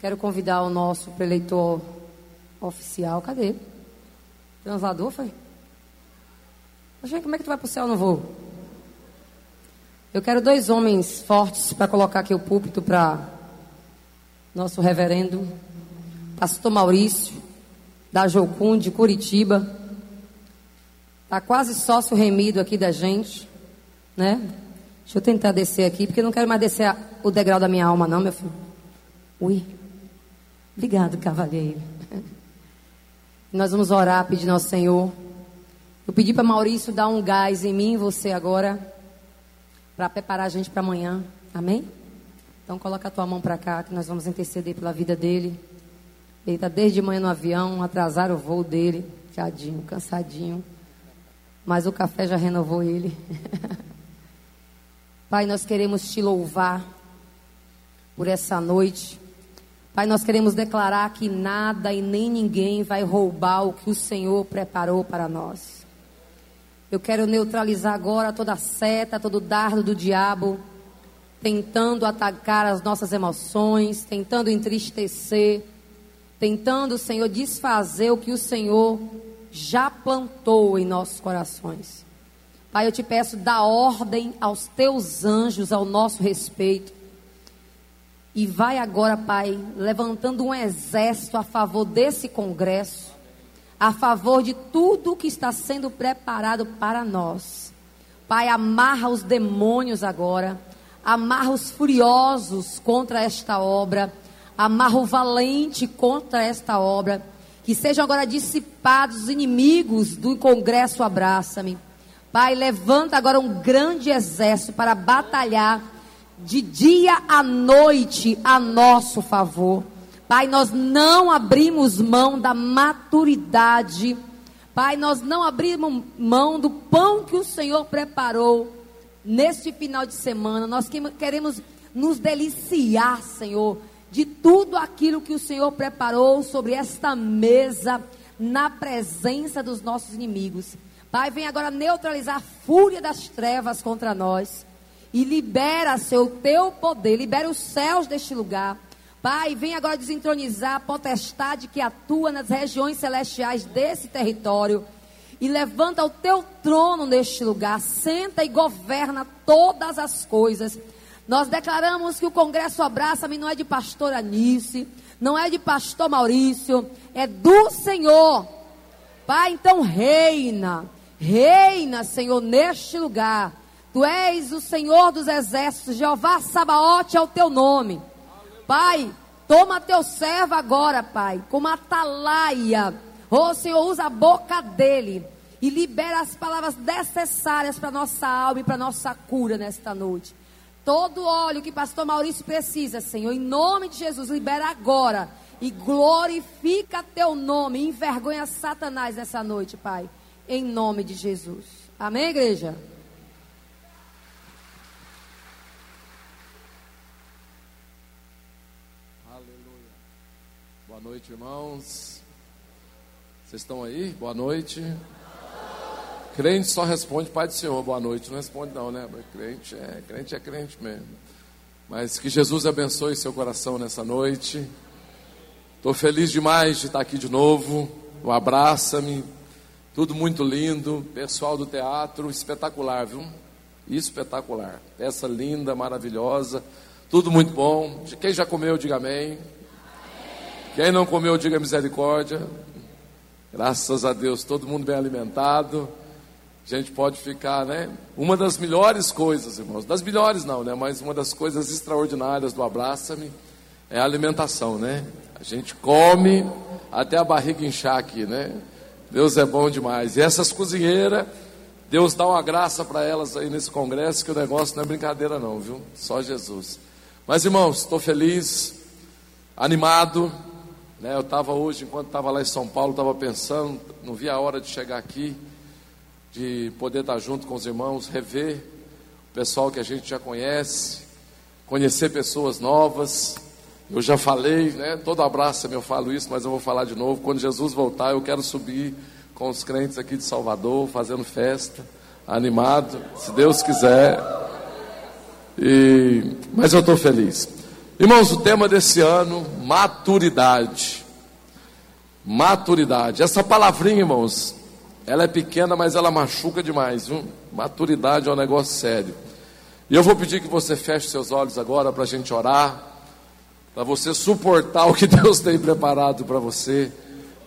Quero convidar o nosso preleitor oficial. Cadê? Translador, foi? Gente, como é que tu vai pro céu no voo? Eu quero dois homens fortes para colocar aqui o púlpito para nosso reverendo, pastor Maurício, da Jocum, de Curitiba. Está quase sócio remido aqui da gente, né? Deixa eu tentar descer aqui, porque eu não quero mais descer o degrau da minha alma, não, meu filho. Ui. Obrigado, cavalheiro. Nós vamos orar, pedindo ao Senhor. Eu pedi para Maurício dar um gás em mim e você agora, para preparar a gente para amanhã. Amém? Então coloca a tua mão para cá, que nós vamos interceder pela vida dele. Ele está desde manhã no avião, atrasaram o voo dele, tadinho, cansadinho. Mas o café já renovou ele. Pai, nós queremos te louvar por essa noite. Pai, nós queremos declarar que nada e nem ninguém vai roubar o que o Senhor preparou para nós. Eu quero neutralizar agora toda seta, todo dardo do diabo, tentando atacar as nossas emoções, tentando entristecer, tentando, Senhor, desfazer o que o Senhor já plantou em nossos corações. Pai, eu te peço, dá ordem aos teus anjos ao nosso respeito. E vai agora, Pai, levantando um exército a favor desse congresso, a favor de tudo que está sendo preparado para nós. Pai, amarra os demônios agora, amarra os furiosos contra esta obra, amarra o valente contra esta obra. Que sejam agora dissipados os inimigos do congresso Abraça-me. Pai, levanta agora um grande exército para batalhar de dia à noite a nosso favor. Pai, nós não abrimos mão da maturidade. Pai, nós não abrimos mão do pão que o Senhor preparou neste final de semana. Nós queremos nos deliciar, Senhor, de tudo aquilo que o Senhor preparou sobre esta mesa, na presença dos nossos inimigos. Pai, vem agora neutralizar a fúria das trevas contra nós. E libera, seu teu poder, libera os céus deste lugar. Pai, vem agora desentronizar a potestade que atua nas regiões celestiais desse território. E levanta o teu trono neste lugar. Senta e governa todas as coisas. Nós declaramos que o Congresso Abraça-me não é de pastor Anice, não é de pastor Maurício, é do Senhor. Pai, então reina. Reina, Senhor, neste lugar. Tu és o Senhor dos exércitos, Jeová Sabaote é o teu nome. Pai, toma teu servo agora, Pai, como atalaia. Oh, Senhor, usa a boca dele e libera as palavras necessárias para nossa alma e para nossa cura nesta noite. Todo óleo que pastor Maurício precisa, Senhor, em nome de Jesus, libera agora e glorifica teu nome, envergonha Satanás nessa noite, Pai em nome de Jesus. Amém, igreja? Boa noite, irmãos. Vocês estão aí? Boa noite. Crente só responde Pai do Senhor, boa noite. Não responde não, né? Crente é, crente é crente mesmo. Mas que Jesus abençoe seu coração nessa noite. Estou feliz demais de estar aqui de novo. Um abraça-me. Tudo muito lindo, pessoal do teatro, espetacular, viu? Espetacular. Peça linda, maravilhosa, tudo muito bom. De quem já comeu, diga amém. Quem não comeu, diga misericórdia. Graças a Deus, todo mundo bem alimentado. A gente pode ficar, né? Uma das melhores coisas, irmãos, das melhores não, né? Mas uma das coisas extraordinárias do Abraça-me é a alimentação, né? A gente come até a barriga inchar aqui, né? Deus é bom demais. E essas cozinheiras, Deus dá uma graça para elas aí nesse congresso, que o negócio não é brincadeira, não, viu? Só Jesus. Mas, irmãos, estou feliz, animado. Né? Eu estava hoje, enquanto estava lá em São Paulo, estava pensando, não vi a hora de chegar aqui, de poder estar junto com os irmãos, rever o pessoal que a gente já conhece, conhecer pessoas novas. Eu já falei, né? Todo abraço eu falo isso, mas eu vou falar de novo. Quando Jesus voltar, eu quero subir com os crentes aqui de Salvador, fazendo festa, animado, se Deus quiser. E... Mas eu estou feliz. Irmãos, o tema desse ano, Maturidade. Maturidade. Essa palavrinha, irmãos, ela é pequena, mas ela machuca demais, viu? Maturidade é um negócio sério. E eu vou pedir que você feche seus olhos agora para a gente orar, para você suportar o que Deus tem preparado para você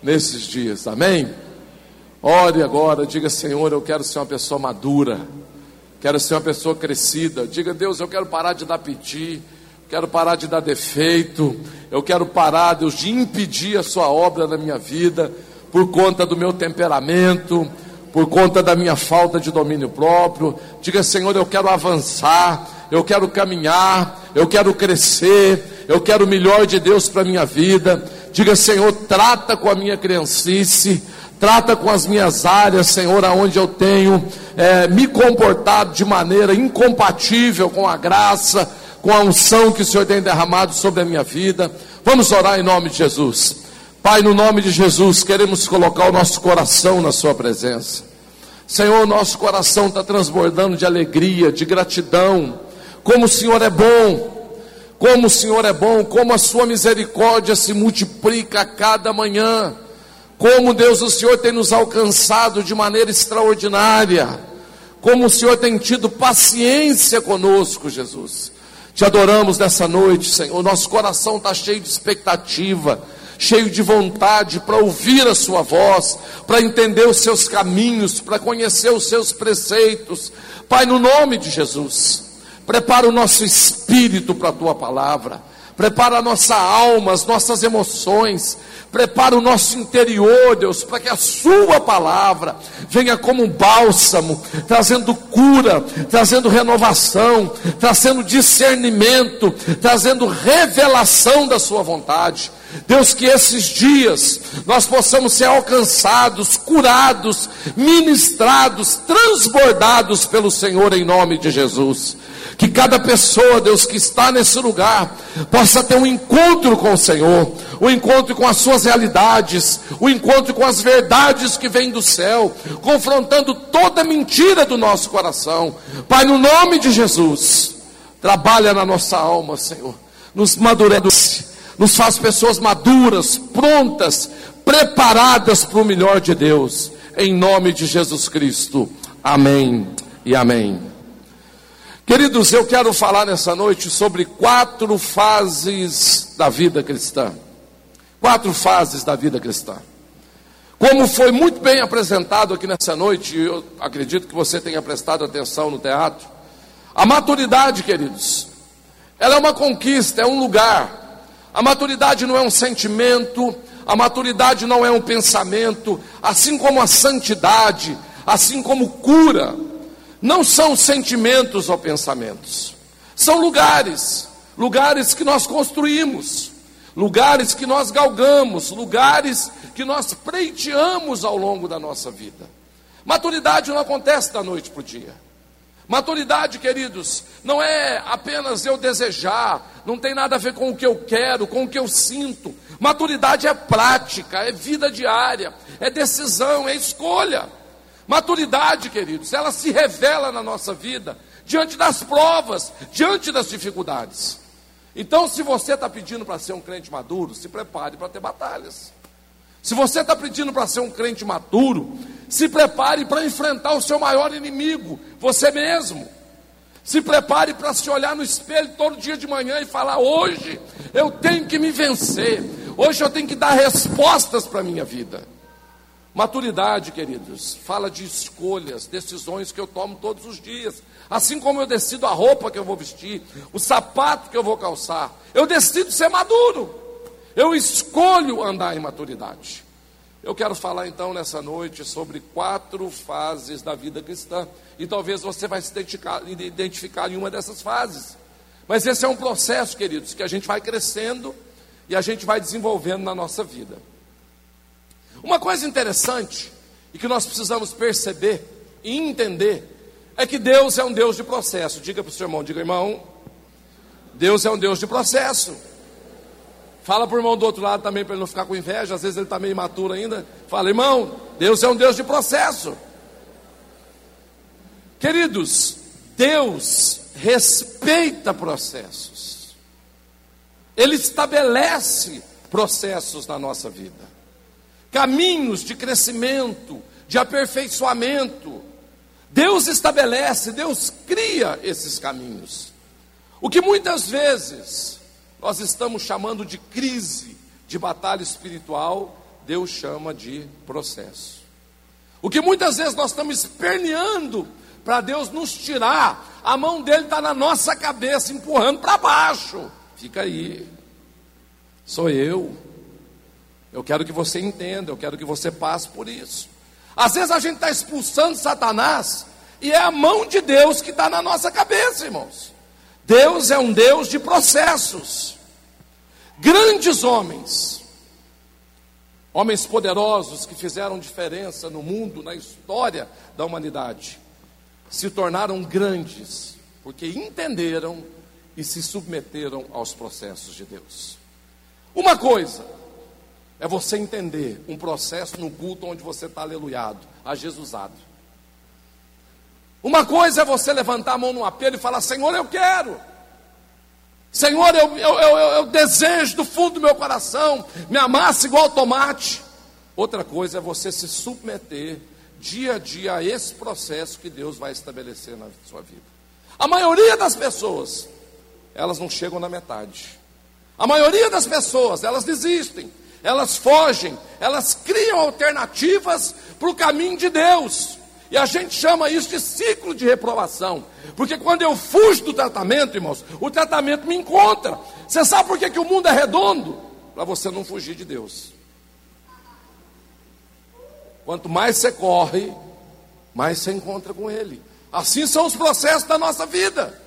nesses dias, amém? Ore agora, diga: Senhor, eu quero ser uma pessoa madura, quero ser uma pessoa crescida. Diga: Deus, eu quero parar de dar piti, quero parar de dar defeito, eu quero parar, Deus, de impedir a Sua obra na minha vida, por conta do meu temperamento, por conta da minha falta de domínio próprio. Diga, Senhor, eu quero avançar, eu quero caminhar, eu quero crescer, eu quero o melhor de Deus para a minha vida. Diga, Senhor, trata com a minha criancice, trata com as minhas áreas, Senhor, aonde eu tenho é, me comportado de maneira incompatível com a graça, com a unção que o Senhor tem derramado sobre a minha vida. Vamos orar em nome de Jesus. Pai, no nome de Jesus, queremos colocar o nosso coração na Sua presença. Senhor, nosso coração está transbordando de alegria, de gratidão. Como o Senhor é bom, como o Senhor é bom, como a Sua misericórdia se multiplica a cada manhã. Como Deus, o Senhor tem nos alcançado de maneira extraordinária. Como o Senhor tem tido paciência conosco, Jesus. Te adoramos nessa noite, Senhor. Nosso coração está cheio de expectativa cheio de vontade para ouvir a Sua voz, para entender os seus caminhos, para conhecer os seus preceitos. Pai, no nome de Jesus, prepara o nosso espírito para a Tua palavra, prepara a nossa alma, as nossas emoções, prepara o nosso interior, Deus, para que a Sua palavra venha como um bálsamo, trazendo cura, trazendo renovação, trazendo discernimento, trazendo revelação da Sua vontade. Deus, que esses dias nós possamos ser alcançados, curados, ministrados, transbordados pelo Senhor em nome de Jesus. Que cada pessoa, Deus, que está nesse lugar, possa ter um encontro com o Senhor, um encontro com as suas realidades, um encontro com as verdades que vêm do céu, confrontando toda mentira do nosso coração. Pai, no nome de Jesus, trabalha na nossa alma, Senhor, nos madurece nos faz pessoas maduras, prontas, preparadas para o melhor de Deus, em nome de Jesus Cristo. Amém e amém. Queridos, eu quero falar nessa noite sobre quatro fases da vida cristã. Quatro fases da vida cristã. Como foi muito bem apresentado aqui nessa noite, eu acredito que você tenha prestado atenção no teatro. A maturidade, queridos, ela é uma conquista, é um lugar, a maturidade não é um sentimento, a maturidade não é um pensamento, assim como a santidade, assim como cura, não são sentimentos ou pensamentos, são lugares, lugares que nós construímos, lugares que nós galgamos, lugares que nós pleiteamos ao longo da nossa vida. Maturidade não acontece da noite para o dia. Maturidade, queridos, não é apenas eu desejar, não tem nada a ver com o que eu quero, com o que eu sinto. Maturidade é prática, é vida diária, é decisão, é escolha. Maturidade, queridos, ela se revela na nossa vida diante das provas, diante das dificuldades. Então, se você está pedindo para ser um crente maduro, se prepare para ter batalhas. Se você está pedindo para ser um crente maduro, se prepare para enfrentar o seu maior inimigo, você mesmo. Se prepare para se olhar no espelho todo dia de manhã e falar: hoje eu tenho que me vencer, hoje eu tenho que dar respostas para a minha vida. Maturidade, queridos, fala de escolhas, decisões que eu tomo todos os dias. Assim como eu decido a roupa que eu vou vestir, o sapato que eu vou calçar, eu decido ser maduro. Eu escolho andar em maturidade. Eu quero falar então nessa noite sobre quatro fases da vida cristã. E talvez você vai se identificar, identificar em uma dessas fases. Mas esse é um processo, queridos, que a gente vai crescendo e a gente vai desenvolvendo na nossa vida. Uma coisa interessante e que nós precisamos perceber e entender é que Deus é um Deus de processo. Diga para o seu irmão, diga irmão, Deus é um Deus de processo. Fala para o irmão do outro lado também para ele não ficar com inveja, às vezes ele está meio imaturo ainda. Fala, irmão, Deus é um Deus de processo. Queridos, Deus respeita processos. Ele estabelece processos na nossa vida, caminhos de crescimento, de aperfeiçoamento. Deus estabelece, Deus cria esses caminhos. O que muitas vezes nós estamos chamando de crise, de batalha espiritual, Deus chama de processo. O que muitas vezes nós estamos esperneando para Deus nos tirar, a mão dele está na nossa cabeça, empurrando para baixo. Fica aí, sou eu. Eu quero que você entenda, eu quero que você passe por isso. Às vezes a gente está expulsando Satanás e é a mão de Deus que está na nossa cabeça, irmãos. Deus é um Deus de processos. Grandes homens, homens poderosos que fizeram diferença no mundo, na história da humanidade, se tornaram grandes porque entenderam e se submeteram aos processos de Deus. Uma coisa é você entender um processo no culto onde você está aleluiado, a Jesusado. Uma coisa é você levantar a mão no apelo e falar: Senhor, eu quero. Senhor, eu, eu, eu, eu desejo do fundo do meu coração, me amasse igual tomate. Outra coisa é você se submeter dia a dia a esse processo que Deus vai estabelecer na sua vida. A maioria das pessoas, elas não chegam na metade. A maioria das pessoas, elas desistem, elas fogem, elas criam alternativas para o caminho de Deus. E a gente chama isso de ciclo de reprovação. Porque quando eu fujo do tratamento, irmãos, o tratamento me encontra. Você sabe por que, que o mundo é redondo? Para você não fugir de Deus. Quanto mais você corre, mais você encontra com Ele. Assim são os processos da nossa vida.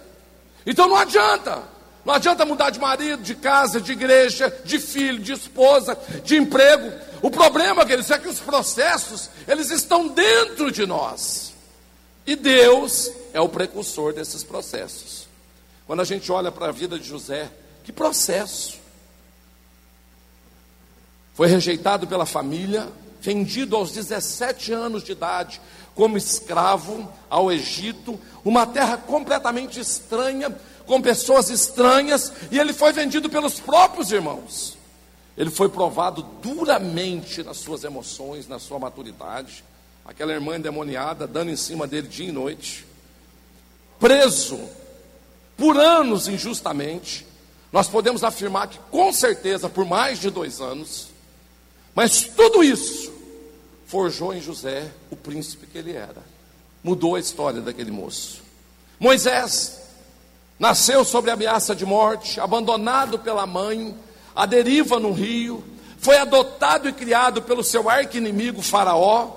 Então não adianta. Não adianta mudar de marido, de casa, de igreja, de filho, de esposa, de emprego. O problema, queridos, é que os processos, eles estão dentro de nós. E Deus é o precursor desses processos. Quando a gente olha para a vida de José, que processo. Foi rejeitado pela família, vendido aos 17 anos de idade como escravo ao Egito, uma terra completamente estranha, com pessoas estranhas, e ele foi vendido pelos próprios irmãos. Ele foi provado duramente nas suas emoções, na sua maturidade. Aquela irmã endemoniada dando em cima dele dia e noite. Preso por anos injustamente. Nós podemos afirmar que, com certeza, por mais de dois anos. Mas tudo isso forjou em José o príncipe que ele era. Mudou a história daquele moço. Moisés Nasceu sob ameaça de morte, abandonado pela mãe, à deriva no rio, foi adotado e criado pelo seu arqui-inimigo Faraó,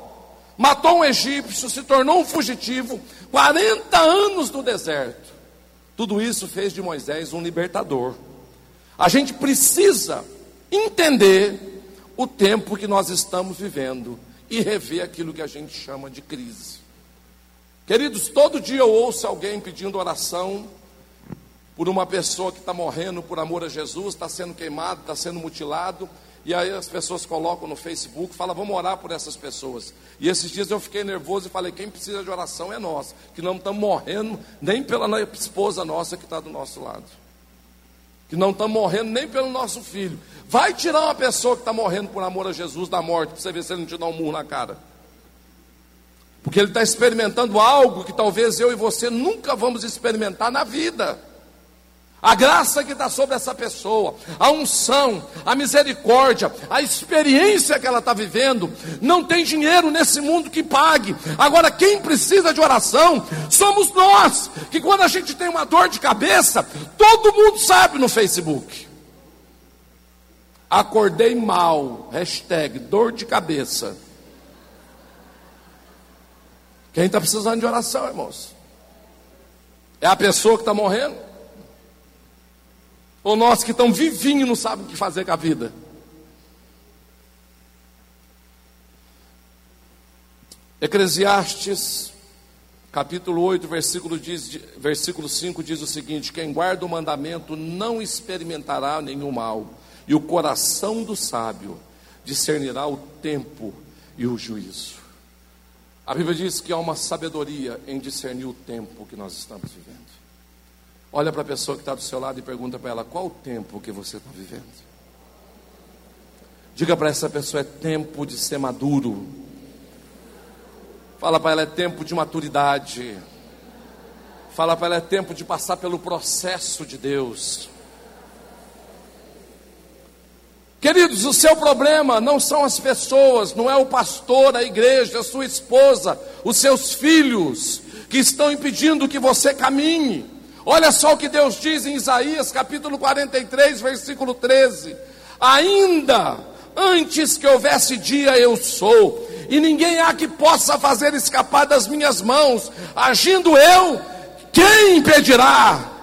matou um egípcio, se tornou um fugitivo, 40 anos no deserto. Tudo isso fez de Moisés um libertador. A gente precisa entender o tempo que nós estamos vivendo e rever aquilo que a gente chama de crise. Queridos, todo dia eu ouço alguém pedindo oração por uma pessoa que está morrendo por amor a Jesus, está sendo queimado, está sendo mutilado, e aí as pessoas colocam no Facebook, falam, vamos orar por essas pessoas. E esses dias eu fiquei nervoso e falei, quem precisa de oração é nós, que não estamos morrendo nem pela esposa nossa que está do nosso lado. Que não estamos morrendo nem pelo nosso filho. Vai tirar uma pessoa que está morrendo por amor a Jesus da morte, para você ver se ele não te dá um murro na cara. Porque ele está experimentando algo que talvez eu e você nunca vamos experimentar na vida. A graça que está sobre essa pessoa, a unção, a misericórdia, a experiência que ela está vivendo, não tem dinheiro nesse mundo que pague. Agora, quem precisa de oração somos nós, que quando a gente tem uma dor de cabeça, todo mundo sabe no Facebook. Acordei mal, hashtag dor de cabeça. Quem está precisando de oração, irmãos? É a pessoa que está morrendo? Ou nós que estamos vivinhos não sabem o que fazer com a vida? Eclesiastes, capítulo 8, versículo, diz, versículo 5 diz o seguinte: Quem guarda o mandamento não experimentará nenhum mal, e o coração do sábio discernirá o tempo e o juízo. A Bíblia diz que há uma sabedoria em discernir o tempo que nós estamos vivendo. Olha para a pessoa que está do seu lado e pergunta para ela: qual o tempo que você está vivendo? Diga para essa pessoa: é tempo de ser maduro. Fala para ela: é tempo de maturidade. Fala para ela: é tempo de passar pelo processo de Deus. Queridos, o seu problema não são as pessoas, não é o pastor, a igreja, a sua esposa, os seus filhos que estão impedindo que você caminhe. Olha só o que Deus diz em Isaías capítulo 43, versículo 13: Ainda antes que houvesse dia eu sou, e ninguém há que possa fazer escapar das minhas mãos, agindo eu, quem impedirá?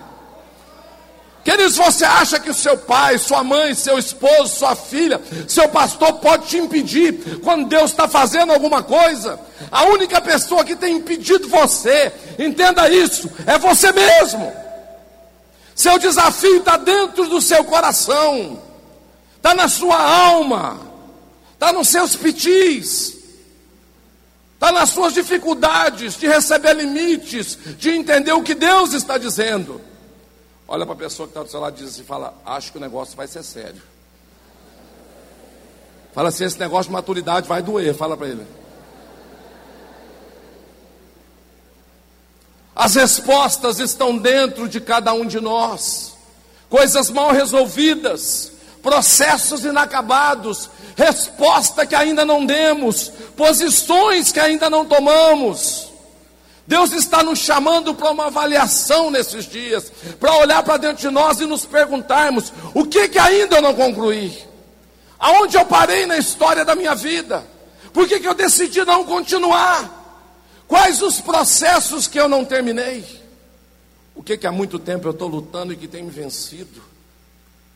Queridos, você acha que o seu pai, sua mãe, seu esposo, sua filha, seu pastor pode te impedir quando Deus está fazendo alguma coisa? A única pessoa que tem impedido você, entenda isso, é você mesmo. Seu desafio está dentro do seu coração, está na sua alma, está nos seus pitis, está nas suas dificuldades de receber limites, de entender o que Deus está dizendo. Olha para a pessoa que está do seu lado e diz assim: fala, acho que o negócio vai ser sério. Fala assim: esse negócio de maturidade vai doer. Fala para ele. As respostas estão dentro de cada um de nós. Coisas mal resolvidas, processos inacabados, resposta que ainda não demos, posições que ainda não tomamos. Deus está nos chamando para uma avaliação nesses dias, para olhar para dentro de nós e nos perguntarmos: o que, que ainda eu não concluí? Aonde eu parei na história da minha vida? Por que, que eu decidi não continuar? Quais os processos que eu não terminei? O que, que há muito tempo eu estou lutando e que tem me vencido?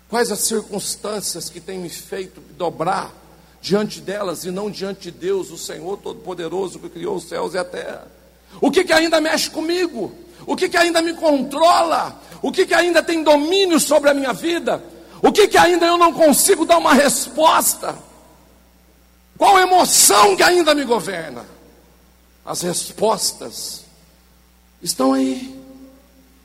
Quais as circunstâncias que têm me feito dobrar diante delas e não diante de Deus, o Senhor Todo-Poderoso que criou os céus e a terra? O que, que ainda mexe comigo? O que, que ainda me controla? O que, que ainda tem domínio sobre a minha vida? O que, que ainda eu não consigo dar uma resposta? Qual emoção que ainda me governa? As respostas estão aí.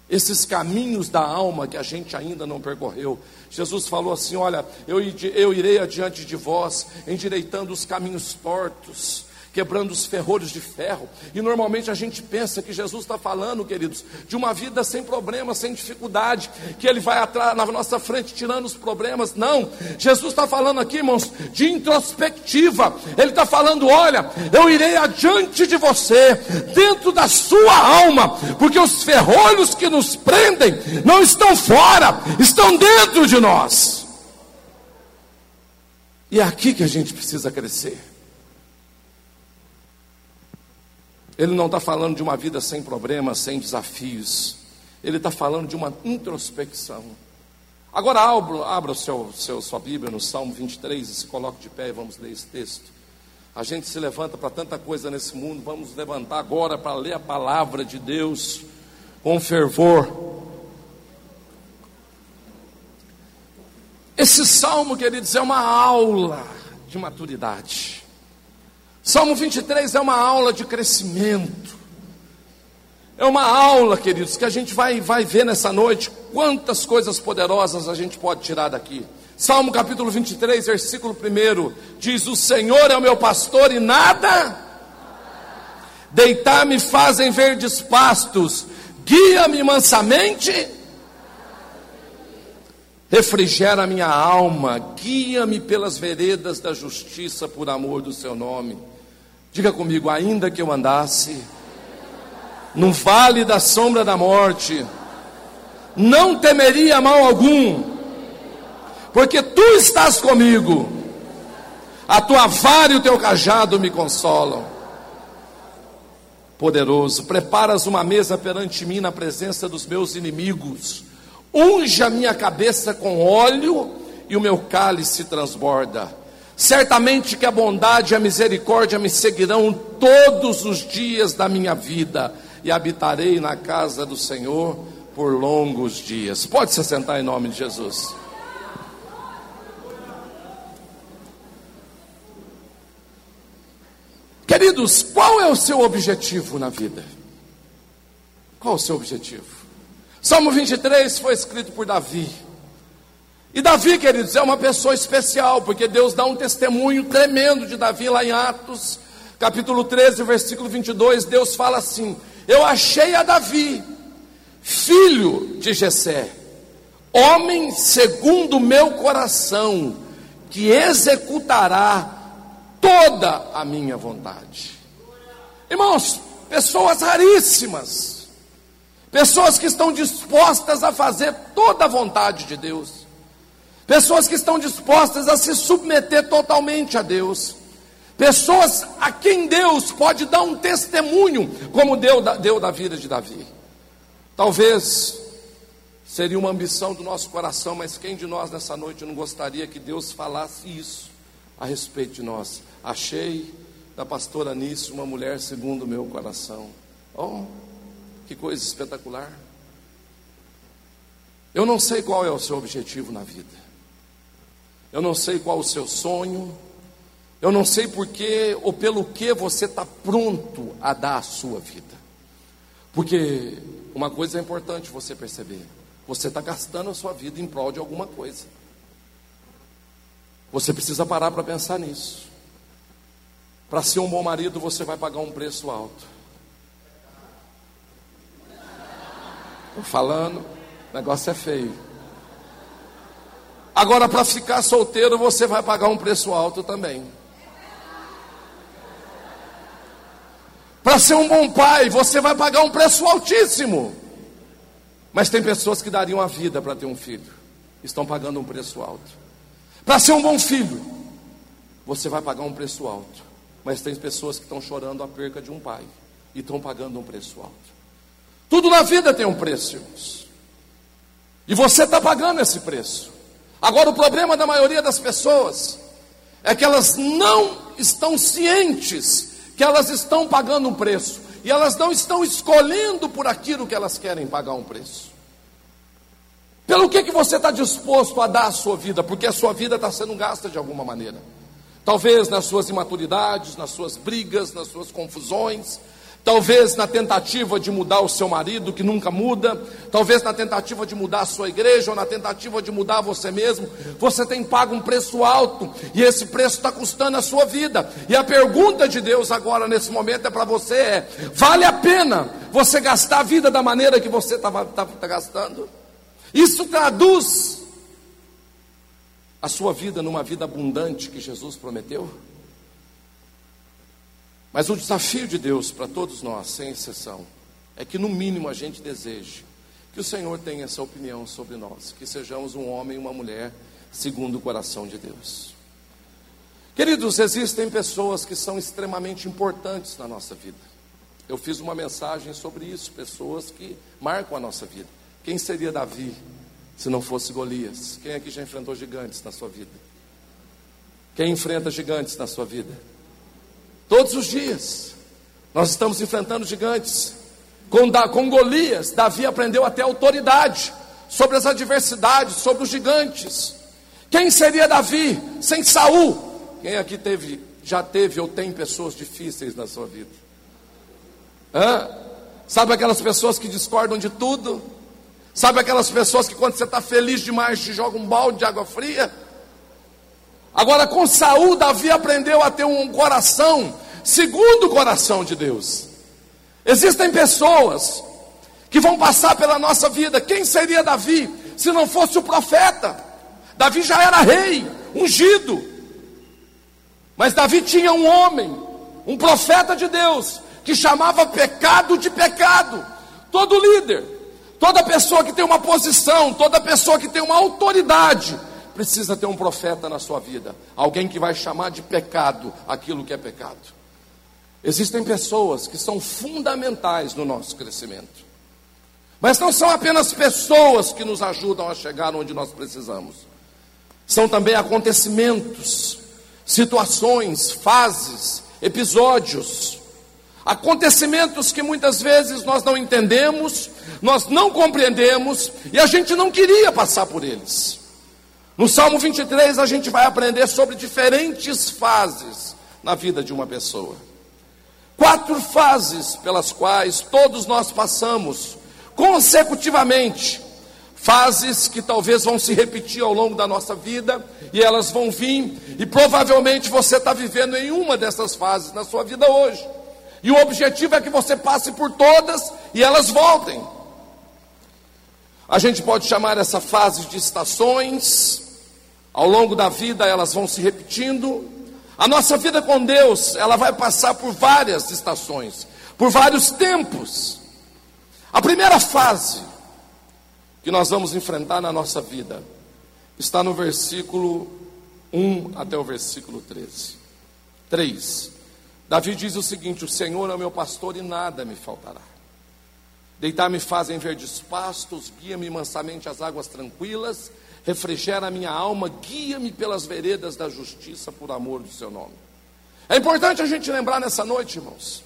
Esses caminhos da alma que a gente ainda não percorreu. Jesus falou assim: Olha, eu, eu irei adiante de vós, endireitando os caminhos tortos quebrando os ferrolhos de ferro. E normalmente a gente pensa que Jesus está falando, queridos, de uma vida sem problemas, sem dificuldade, que Ele vai atrás na nossa frente tirando os problemas. Não, Jesus está falando aqui, irmãos, de introspectiva. Ele está falando: olha, eu irei adiante de você, dentro da sua alma, porque os ferrolhos que nos prendem não estão fora, estão dentro de nós. E é aqui que a gente precisa crescer. Ele não está falando de uma vida sem problemas, sem desafios. Ele está falando de uma introspecção. Agora abra, abra o seu, seu, sua Bíblia no Salmo 23 e se coloque de pé e vamos ler esse texto. A gente se levanta para tanta coisa nesse mundo, vamos levantar agora para ler a palavra de Deus com fervor. Esse salmo, queridos, é uma aula de maturidade. Salmo 23 é uma aula de crescimento. É uma aula, queridos, que a gente vai, vai ver nessa noite quantas coisas poderosas a gente pode tirar daqui. Salmo capítulo 23, versículo 1 diz: O Senhor é o meu pastor e nada deitar-me fazem verdes pastos, guia-me mansamente, refrigera minha alma, guia-me pelas veredas da justiça por amor do seu nome. Diga comigo, ainda que eu andasse no vale da sombra da morte, não temeria mal algum, porque tu estás comigo, a tua vara e o teu cajado me consolam. Poderoso, preparas uma mesa perante mim na presença dos meus inimigos, unge a minha cabeça com óleo e o meu cálice transborda. Certamente que a bondade e a misericórdia me seguirão todos os dias da minha vida e habitarei na casa do Senhor por longos dias. Pode se sentar em nome de Jesus. Queridos, qual é o seu objetivo na vida? Qual o seu objetivo? Salmo 23 foi escrito por Davi. E Davi, queridos, é uma pessoa especial, porque Deus dá um testemunho tremendo de Davi lá em Atos, capítulo 13, versículo 22. Deus fala assim: Eu achei a Davi, filho de Jessé, homem segundo o meu coração, que executará toda a minha vontade. Irmãos, pessoas raríssimas, pessoas que estão dispostas a fazer toda a vontade de Deus. Pessoas que estão dispostas a se submeter totalmente a Deus. Pessoas a quem Deus pode dar um testemunho, como deu, deu da vida de Davi. Talvez seria uma ambição do nosso coração, mas quem de nós nessa noite não gostaria que Deus falasse isso a respeito de nós? Achei da pastora Nisso uma mulher segundo o meu coração. Oh, que coisa espetacular. Eu não sei qual é o seu objetivo na vida. Eu não sei qual o seu sonho. Eu não sei por que ou pelo que você está pronto a dar a sua vida. Porque uma coisa é importante você perceber: você está gastando a sua vida em prol de alguma coisa. Você precisa parar para pensar nisso. Para ser um bom marido, você vai pagar um preço alto. Estou falando, o negócio é feio. Agora, para ficar solteiro, você vai pagar um preço alto também. Para ser um bom pai, você vai pagar um preço altíssimo. Mas tem pessoas que dariam a vida para ter um filho, estão pagando um preço alto. Para ser um bom filho, você vai pagar um preço alto. Mas tem pessoas que estão chorando a perca de um pai e estão pagando um preço alto. Tudo na vida tem um preço. E você está pagando esse preço. Agora, o problema da maioria das pessoas é que elas não estão cientes que elas estão pagando um preço e elas não estão escolhendo por aquilo que elas querem pagar um preço. Pelo que, que você está disposto a dar a sua vida? Porque a sua vida está sendo gasta de alguma maneira. Talvez nas suas imaturidades, nas suas brigas, nas suas confusões, Talvez na tentativa de mudar o seu marido, que nunca muda, talvez na tentativa de mudar a sua igreja, ou na tentativa de mudar você mesmo, você tem pago um preço alto, e esse preço está custando a sua vida. E a pergunta de Deus agora, nesse momento, é para você: é, vale a pena você gastar a vida da maneira que você está tá, tá gastando? Isso traduz a sua vida numa vida abundante que Jesus prometeu? Mas o desafio de Deus para todos nós, sem exceção, é que no mínimo a gente deseje que o Senhor tenha essa opinião sobre nós, que sejamos um homem e uma mulher segundo o coração de Deus. Queridos, existem pessoas que são extremamente importantes na nossa vida. Eu fiz uma mensagem sobre isso, pessoas que marcam a nossa vida. Quem seria Davi se não fosse Golias? Quem aqui já enfrentou gigantes na sua vida? Quem enfrenta gigantes na sua vida? Todos os dias. Nós estamos enfrentando gigantes. Com, da, com Golias, Davi aprendeu até autoridade sobre as adversidades, sobre os gigantes. Quem seria Davi sem Saul? Quem aqui teve, já teve ou tem pessoas difíceis na sua vida? Hã? Sabe aquelas pessoas que discordam de tudo? Sabe aquelas pessoas que quando você está feliz demais te jogam um balde de água fria? Agora, com Saul, Davi aprendeu a ter um coração segundo o coração de Deus. Existem pessoas que vão passar pela nossa vida. Quem seria Davi se não fosse o profeta? Davi já era rei, ungido. Mas Davi tinha um homem, um profeta de Deus, que chamava pecado de pecado. Todo líder, toda pessoa que tem uma posição, toda pessoa que tem uma autoridade, precisa ter um profeta na sua vida, alguém que vai chamar de pecado aquilo que é pecado. Existem pessoas que são fundamentais no nosso crescimento, mas não são apenas pessoas que nos ajudam a chegar onde nós precisamos, são também acontecimentos, situações, fases, episódios, acontecimentos que muitas vezes nós não entendemos, nós não compreendemos e a gente não queria passar por eles. No Salmo 23, a gente vai aprender sobre diferentes fases na vida de uma pessoa. Quatro fases pelas quais todos nós passamos consecutivamente. Fases que talvez vão se repetir ao longo da nossa vida, e elas vão vir, e provavelmente você está vivendo em uma dessas fases na sua vida hoje. E o objetivo é que você passe por todas e elas voltem. A gente pode chamar essa fase de estações, ao longo da vida elas vão se repetindo. A nossa vida com Deus, ela vai passar por várias estações, por vários tempos. A primeira fase que nós vamos enfrentar na nossa vida está no versículo 1 até o versículo 13. 3. Davi diz o seguinte: O Senhor é meu pastor e nada me faltará. Deitar-me fazem verdes pastos, guia-me mansamente às águas tranquilas, refrigera a minha alma, guia-me pelas veredas da justiça por amor do seu nome. É importante a gente lembrar nessa noite, irmãos,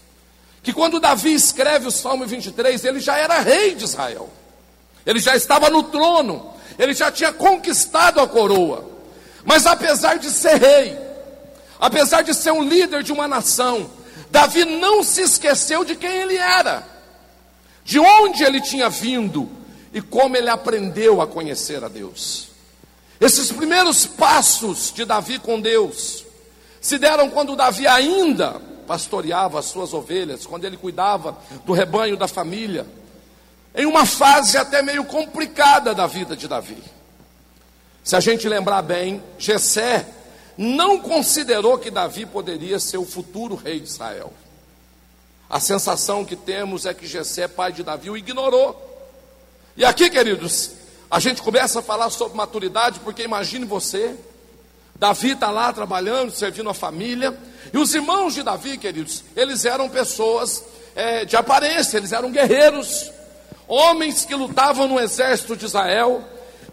que quando Davi escreve o Salmo 23, ele já era rei de Israel. Ele já estava no trono, ele já tinha conquistado a coroa. Mas apesar de ser rei, apesar de ser um líder de uma nação, Davi não se esqueceu de quem ele era, de onde ele tinha vindo e como ele aprendeu a conhecer a Deus. Esses primeiros passos de Davi com Deus se deram quando Davi ainda pastoreava as suas ovelhas, quando ele cuidava do rebanho da família, em uma fase até meio complicada da vida de Davi. Se a gente lembrar bem, Jessé não considerou que Davi poderia ser o futuro rei de Israel. A sensação que temos é que Jessé, pai de Davi, o ignorou. E aqui, queridos, a gente começa a falar sobre maturidade, porque imagine você, Davi está lá trabalhando, servindo a família, e os irmãos de Davi, queridos, eles eram pessoas é, de aparência, eles eram guerreiros, homens que lutavam no exército de Israel,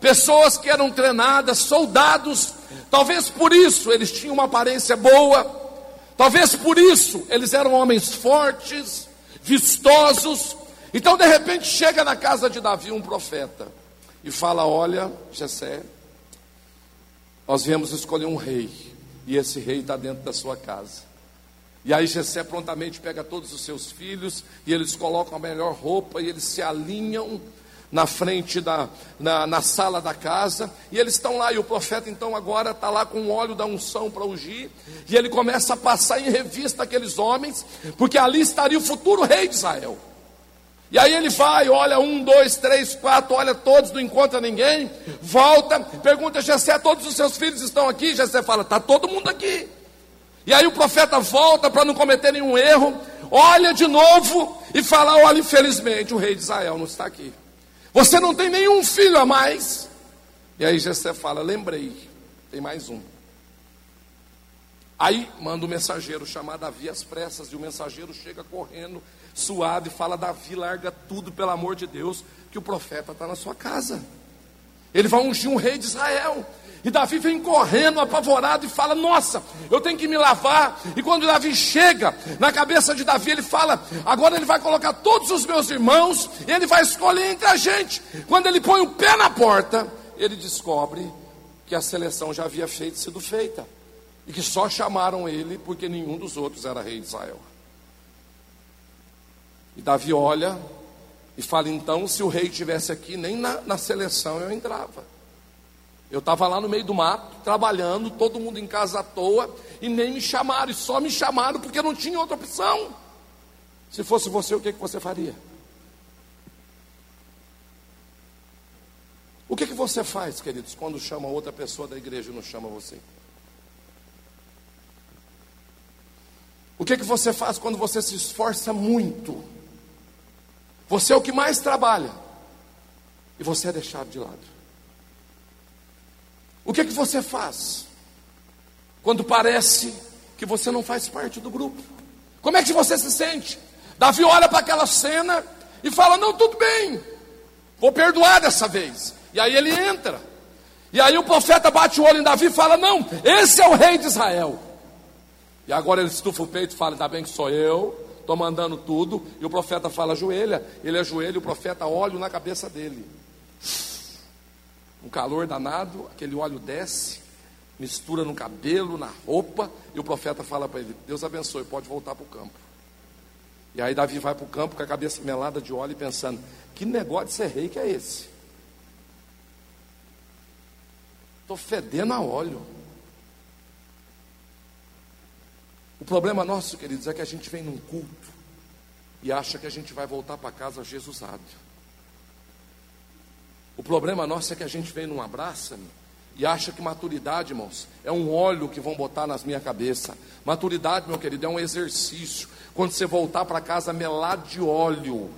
pessoas que eram treinadas, soldados, talvez por isso eles tinham uma aparência boa, talvez por isso eles eram homens fortes, vistosos. Então, de repente, chega na casa de Davi um profeta e fala: Olha, Jessé, nós viemos escolher um rei. E esse rei está dentro da sua casa. E aí Jessé prontamente pega todos os seus filhos e eles colocam a melhor roupa e eles se alinham na frente da na, na sala da casa e eles estão lá e o profeta então agora está lá com o óleo da unção para ungir e ele começa a passar em revista aqueles homens porque ali estaria o futuro rei de Israel. E aí ele vai, olha um, dois, três, quatro, olha todos, não encontra ninguém, volta, pergunta Jessé, todos os seus filhos estão aqui? Jessé fala, está todo mundo aqui. E aí o profeta volta para não cometer nenhum erro, olha de novo e fala: olha, infelizmente o rei de Israel não está aqui. Você não tem nenhum filho a mais. E aí Jessé fala: lembrei, tem mais um. Aí manda o mensageiro chamar Davi às pressas, e o mensageiro chega correndo suave, fala: Davi, larga tudo pelo amor de Deus, que o profeta está na sua casa. Ele vai ungir um rei de Israel. E Davi vem correndo, apavorado, e fala: Nossa, eu tenho que me lavar. E quando Davi chega na cabeça de Davi, ele fala: Agora ele vai colocar todos os meus irmãos, e ele vai escolher entre a gente. Quando ele põe o pé na porta, ele descobre que a seleção já havia feito, sido feita. E que só chamaram ele porque nenhum dos outros era rei de Israel. E Davi olha e fala: então, se o rei estivesse aqui, nem na, na seleção eu entrava. Eu estava lá no meio do mato, trabalhando, todo mundo em casa à toa, e nem me chamaram, e só me chamaram porque não tinha outra opção. Se fosse você, o que, que você faria? O que, que você faz, queridos, quando chama outra pessoa da igreja e não chama você? O que, que você faz quando você se esforça muito você é o que mais trabalha. E você é deixado de lado. O que é que você faz quando parece que você não faz parte do grupo? Como é que você se sente? Davi olha para aquela cena e fala: Não, tudo bem, vou perdoar dessa vez. E aí ele entra. E aí o profeta bate o olho em Davi e fala: Não, esse é o rei de Israel. E agora ele estufa o peito e fala: Ainda bem que sou eu, estou mandando tudo, e o profeta fala, ajoelha, ele ajoelha, o profeta olha na cabeça dele. Um calor danado, aquele óleo desce, mistura no cabelo, na roupa, e o profeta fala para ele: Deus abençoe, pode voltar para o campo. E aí Davi vai para o campo com a cabeça melada de óleo e pensando: que negócio de ser rei que é esse? Estou fedendo a óleo. O problema nosso, queridos, é que a gente vem num culto e acha que a gente vai voltar para casa Jesusado. O problema nosso é que a gente vem num abraço e acha que maturidade, irmãos, é um óleo que vão botar nas minha cabeça. Maturidade, meu querido, é um exercício. Quando você voltar para casa melado de óleo,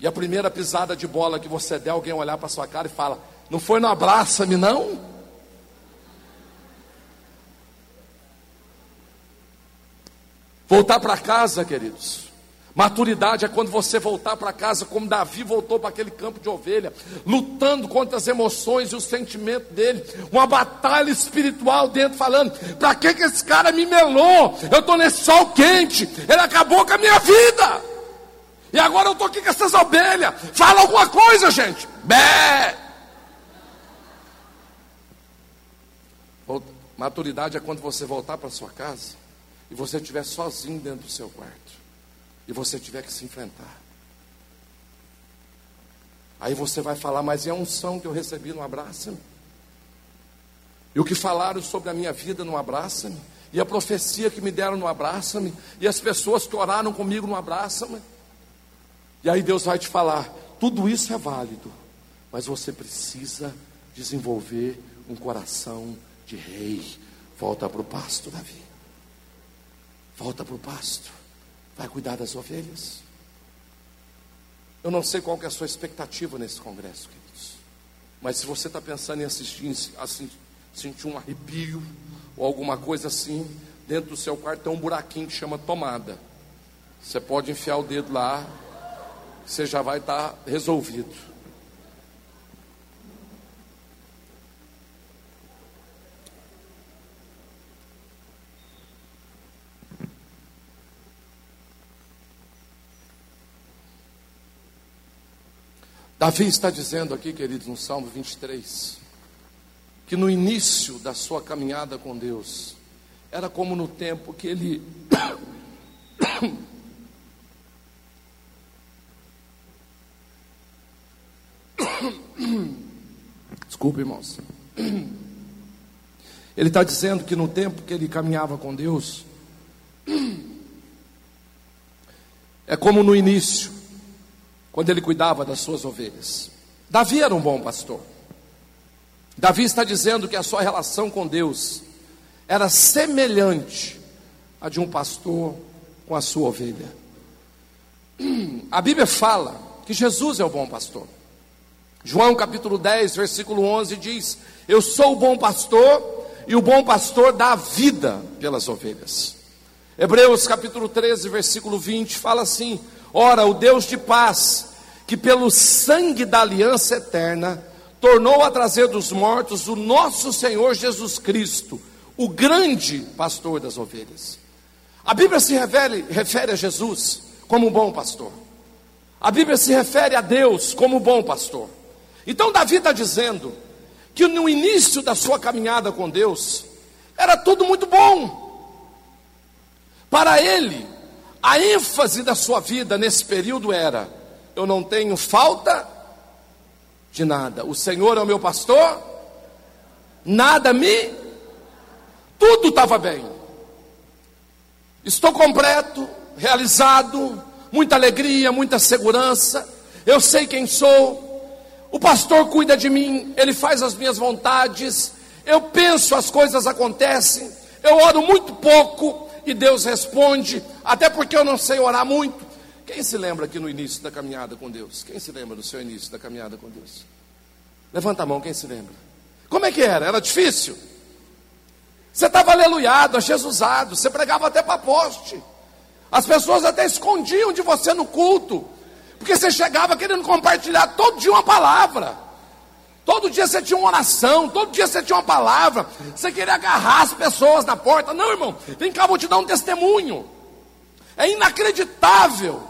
e a primeira pisada de bola que você der, alguém olhar para sua cara e fala: Não foi no abraça-me, não? Voltar para casa, queridos, Maturidade é quando você voltar para casa, como Davi voltou para aquele campo de ovelha, lutando contra as emoções e os sentimentos dele, uma batalha espiritual dentro, falando: para que, que esse cara me melou? Eu estou nesse sol quente, ele acabou com a minha vida, e agora eu estou aqui com essas ovelhas. Fala alguma coisa, gente. Bé! Maturidade é quando você voltar para sua casa e você estiver sozinho dentro do seu quarto e você tiver que se enfrentar. Aí você vai falar, mas é a unção que eu recebi no abraço-me. E o que falaram sobre a minha vida no abraço-me. E a profecia que me deram no abraço-me. E as pessoas que oraram comigo no abraço-me. E aí Deus vai te falar: tudo isso é válido. Mas você precisa desenvolver um coração de rei. Volta para o pasto, Davi. Volta para o pasto. Vai cuidar das ovelhas? Eu não sei qual é a sua expectativa nesse congresso, queridos. Mas se você está pensando em assistir, assim, sentir um arrepio ou alguma coisa assim, dentro do seu quarto tem um buraquinho que chama tomada. Você pode enfiar o dedo lá, você já vai estar tá resolvido. Davi está dizendo aqui, queridos, no Salmo 23, que no início da sua caminhada com Deus, era como no tempo que ele. Desculpe, irmãos. Ele está dizendo que no tempo que ele caminhava com Deus, é como no início, quando ele cuidava das suas ovelhas. Davi era um bom pastor. Davi está dizendo que a sua relação com Deus era semelhante à de um pastor com a sua ovelha. A Bíblia fala que Jesus é o bom pastor. João capítulo 10, versículo 11 diz: Eu sou o bom pastor e o bom pastor dá vida pelas ovelhas. Hebreus capítulo 13, versículo 20 fala assim: Ora, o Deus de paz que pelo sangue da aliança eterna tornou a trazer dos mortos o nosso Senhor Jesus Cristo, o grande pastor das ovelhas. A Bíblia se refere, refere a Jesus como um bom pastor. A Bíblia se refere a Deus como um bom pastor. Então Davi está dizendo que no início da sua caminhada com Deus era tudo muito bom. Para ele, a ênfase da sua vida nesse período era eu não tenho falta de nada. O Senhor é o meu pastor, nada me. Tudo estava bem. Estou completo, realizado, muita alegria, muita segurança. Eu sei quem sou. O pastor cuida de mim, ele faz as minhas vontades. Eu penso, as coisas acontecem. Eu oro muito pouco e Deus responde, até porque eu não sei orar muito. Quem se lembra aqui no início da caminhada com Deus? Quem se lembra do seu início da caminhada com Deus? Levanta a mão, quem se lembra? Como é que era? Era difícil? Você estava aleluiado, Jesusado, você pregava até para poste. As pessoas até escondiam de você no culto, porque você chegava querendo compartilhar todo dia uma palavra. Todo dia você tinha uma oração, todo dia você tinha uma palavra. Você queria agarrar as pessoas na porta. Não, irmão, vem cá, vou te dar um testemunho. É inacreditável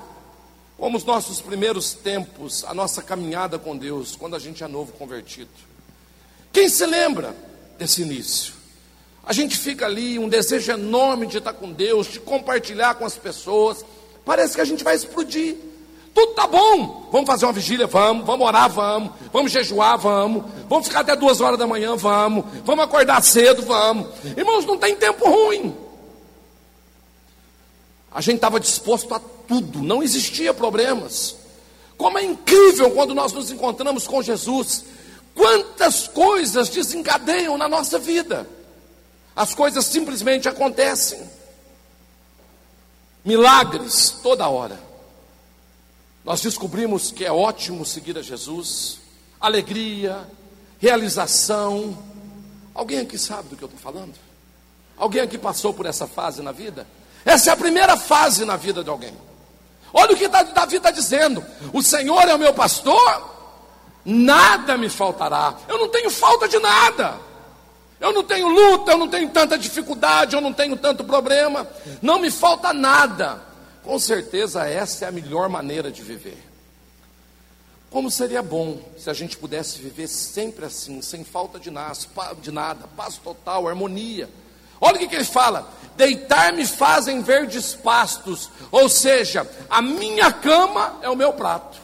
como os nossos primeiros tempos, a nossa caminhada com Deus, quando a gente é novo convertido. Quem se lembra desse início? A gente fica ali, um desejo enorme de estar com Deus, de compartilhar com as pessoas, Parece que a gente vai explodir. Tudo tá bom. Vamos fazer uma vigília? Vamos. Vamos orar? Vamos. Vamos jejuar? Vamos. Vamos ficar até duas horas da manhã? Vamos. Vamos acordar cedo? Vamos. Irmãos, não tem tempo ruim. A gente estava disposto a tudo, não existia problemas. Como é incrível quando nós nos encontramos com Jesus. Quantas coisas desencadeiam na nossa vida. As coisas simplesmente acontecem milagres toda hora. Nós descobrimos que é ótimo seguir a Jesus, alegria, realização. Alguém aqui sabe do que eu estou falando? Alguém aqui passou por essa fase na vida? Essa é a primeira fase na vida de alguém. Olha o que Davi está dizendo: O Senhor é o meu pastor, nada me faltará. Eu não tenho falta de nada. Eu não tenho luta, eu não tenho tanta dificuldade, eu não tenho tanto problema, não me falta nada. Com certeza essa é a melhor maneira de viver. Como seria bom se a gente pudesse viver sempre assim, sem falta de nada, paz total, harmonia. Olha o que ele fala: deitar-me fazem verdes pastos, ou seja, a minha cama é o meu prato.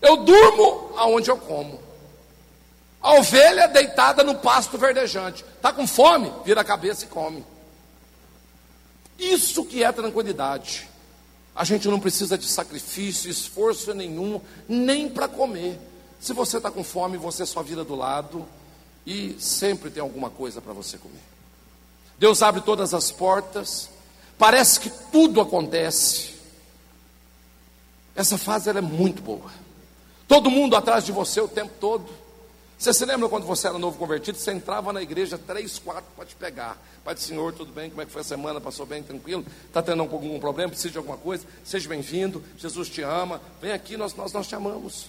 Eu durmo aonde eu como. A ovelha deitada no pasto verdejante. Está com fome? Vira a cabeça e come. Isso que é tranquilidade. A gente não precisa de sacrifício, esforço nenhum, nem para comer. Se você está com fome, você só vira do lado e sempre tem alguma coisa para você comer. Deus abre todas as portas, parece que tudo acontece. Essa fase é muito boa. Todo mundo atrás de você o tempo todo. Você se lembra quando você era novo convertido? Você entrava na igreja três, quatro para te pegar. Pai do Senhor, tudo bem? Como é que foi a semana? Passou bem, tranquilo? Está tendo algum problema? Precisa de alguma coisa? Seja bem-vindo. Jesus te ama. Vem aqui, nós, nós, nós te amamos.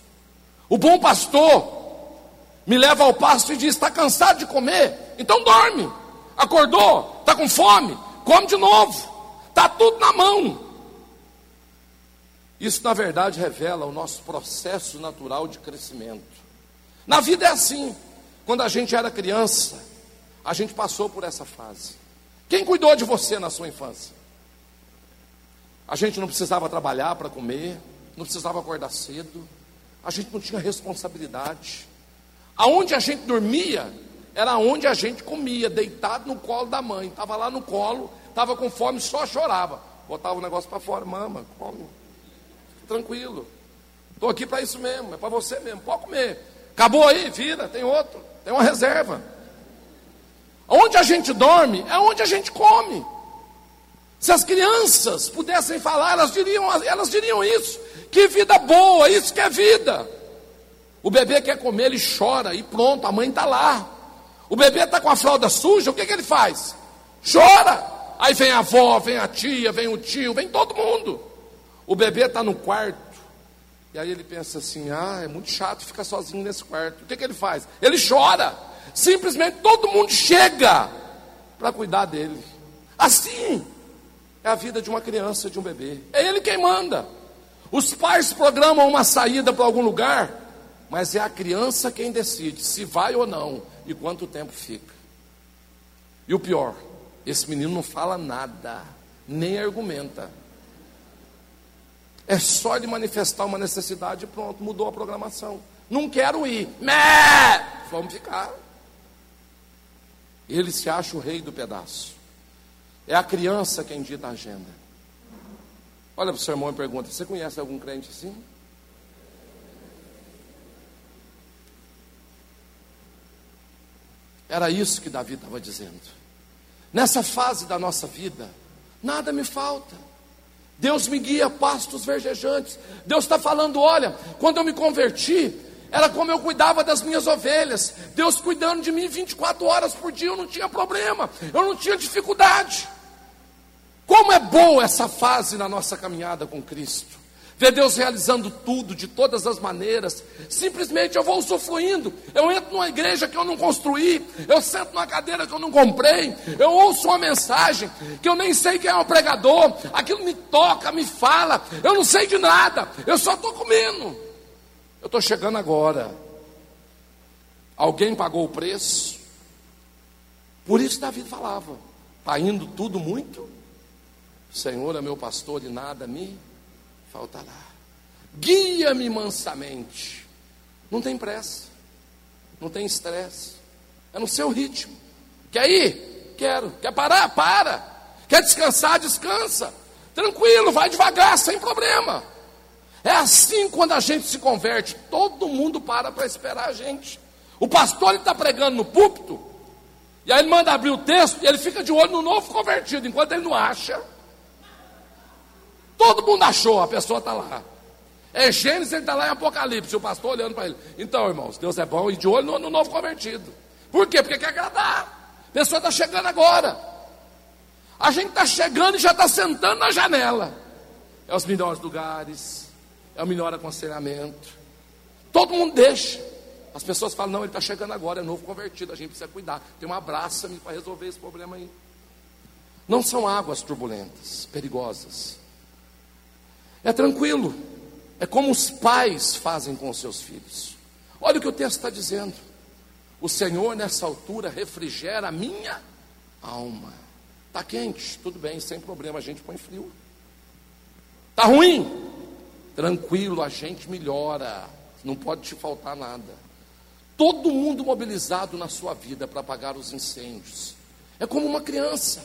O bom pastor me leva ao pasto e diz: Está cansado de comer? Então dorme. Acordou? Está com fome? Come de novo. Está tudo na mão. Isso, na verdade, revela o nosso processo natural de crescimento. Na vida é assim. Quando a gente era criança, a gente passou por essa fase. Quem cuidou de você na sua infância? A gente não precisava trabalhar para comer, não precisava acordar cedo, a gente não tinha responsabilidade. Aonde a gente dormia era onde a gente comia, deitado no colo da mãe. Estava lá no colo, estava com fome, só chorava. Botava o negócio para fora, mama, come. Tranquilo. Estou aqui para isso mesmo, é para você mesmo, pode comer. Acabou aí, vira, tem outro, tem uma reserva. Onde a gente dorme é onde a gente come. Se as crianças pudessem falar, elas diriam, elas diriam isso. Que vida boa, isso que é vida. O bebê quer comer, ele chora e pronto, a mãe está lá. O bebê está com a fralda suja, o que, que ele faz? Chora. Aí vem a avó, vem a tia, vem o tio, vem todo mundo. O bebê está no quarto, e aí ele pensa assim: ah, é muito chato ficar sozinho nesse quarto. O que, que ele faz? Ele chora. Simplesmente todo mundo chega para cuidar dele. Assim é a vida de uma criança, de um bebê. É ele quem manda. Os pais programam uma saída para algum lugar, mas é a criança quem decide se vai ou não e quanto tempo fica. E o pior, esse menino não fala nada, nem argumenta. É só ele manifestar uma necessidade e pronto, mudou a programação. Não quero ir. Mé! Vamos ficar. Ele se acha o rei do pedaço. É a criança quem dita a agenda. Olha para o seu irmão e pergunta: Você conhece algum crente assim? Era isso que Davi estava dizendo. Nessa fase da nossa vida, nada me falta. Deus me guia pastos verdejantes. Deus está falando: olha, quando eu me converti, era como eu cuidava das minhas ovelhas. Deus cuidando de mim 24 horas por dia, eu não tinha problema, eu não tinha dificuldade. Como é boa essa fase na nossa caminhada com Cristo ver Deus realizando tudo de todas as maneiras. Simplesmente eu vou usufruindo. Eu entro numa igreja que eu não construí, eu sento numa cadeira que eu não comprei, eu ouço uma mensagem que eu nem sei quem é o pregador, aquilo me toca, me fala, eu não sei de nada, eu só estou comendo. Eu estou chegando agora. Alguém pagou o preço. Por isso Davi falava: está indo tudo muito O Senhor é meu pastor e nada me faltará. Guia-me mansamente. Não tem pressa, não tem estresse, é no seu ritmo. Quer ir? Quero. Quer parar? Para. Quer descansar? Descansa. Tranquilo, vai devagar, sem problema. É assim quando a gente se converte, todo mundo para para esperar a gente. O pastor está pregando no púlpito, e aí ele manda abrir o texto, e ele fica de olho no novo convertido, enquanto ele não acha. Todo mundo achou, a pessoa está lá. É Gênesis, ele está lá em Apocalipse, o pastor olhando para ele. Então, irmãos, Deus é bom e de olho no, no novo convertido. Por quê? Porque quer agradar. A pessoa está chegando agora. A gente está chegando e já está sentando na janela. É os melhores lugares, é o melhor aconselhamento. Todo mundo deixa. As pessoas falam, não, ele está chegando agora, é novo convertido, a gente precisa cuidar. Tem um abraço para resolver esse problema aí. Não são águas turbulentas, perigosas. É tranquilo. É como os pais fazem com os seus filhos. Olha o que o texto está dizendo. O Senhor, nessa altura, refrigera a minha alma. Está quente? Tudo bem, sem problema, a gente põe frio. Está ruim? Tranquilo, a gente melhora. Não pode te faltar nada. Todo mundo mobilizado na sua vida para apagar os incêndios. É como uma criança.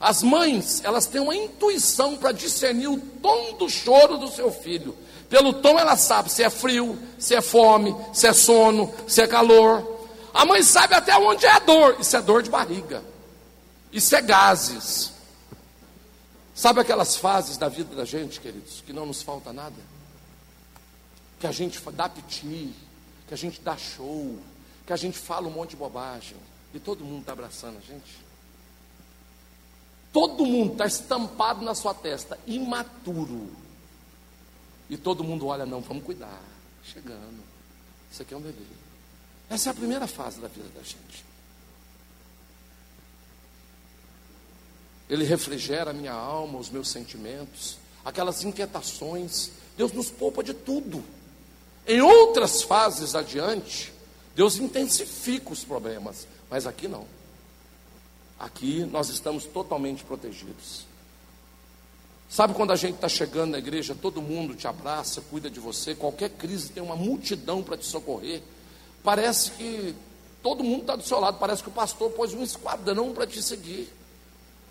As mães, elas têm uma intuição para discernir o tom do choro do seu filho. Pelo tom ela sabe se é frio, se é fome, se é sono, se é calor. A mãe sabe até onde é a dor. Isso é dor de barriga. Isso é gases. Sabe aquelas fases da vida da gente, queridos, que não nos falta nada? Que a gente dá piti, que a gente dá show, que a gente fala um monte de bobagem. E todo mundo está abraçando a gente. Todo mundo está estampado na sua testa, imaturo. E todo mundo olha, não, vamos cuidar. Chegando. Isso aqui é um bebê. Essa é a primeira fase da vida da gente. Ele refrigera a minha alma, os meus sentimentos, aquelas inquietações. Deus nos poupa de tudo. Em outras fases adiante, Deus intensifica os problemas, mas aqui não. Aqui nós estamos totalmente protegidos. Sabe quando a gente está chegando na igreja, todo mundo te abraça, cuida de você, qualquer crise tem uma multidão para te socorrer. Parece que todo mundo está do seu lado, parece que o pastor pôs um esquadrão para te seguir.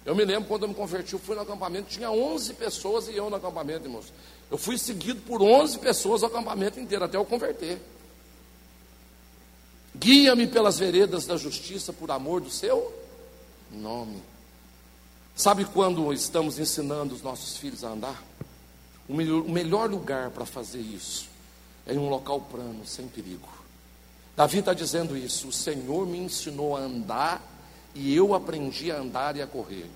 Eu me lembro quando eu me converti, eu fui no acampamento, tinha 11 pessoas e eu no acampamento, irmãos. Eu fui seguido por 11 pessoas o acampamento inteiro, até eu converter. Guia-me pelas veredas da justiça por amor do seu nome. Sabe quando estamos ensinando os nossos filhos a andar? O melhor, o melhor lugar para fazer isso é em um local plano, sem perigo. Davi está dizendo isso: o Senhor me ensinou a andar e eu aprendi a andar e a correr.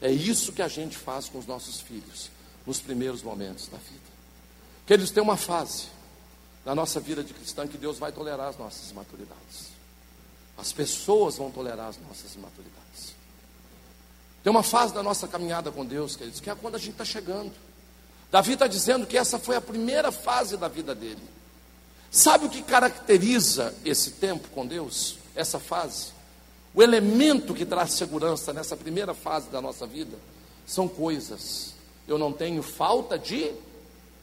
É isso que a gente faz com os nossos filhos nos primeiros momentos da vida. Que eles têm uma fase na nossa vida de cristã que Deus vai tolerar as nossas imaturidades. As pessoas vão tolerar as nossas imaturidades. Tem uma fase da nossa caminhada com Deus, queridos, que é quando a gente está chegando. Davi está dizendo que essa foi a primeira fase da vida dele. Sabe o que caracteriza esse tempo com Deus? Essa fase? O elemento que traz segurança nessa primeira fase da nossa vida são coisas. Eu não tenho falta de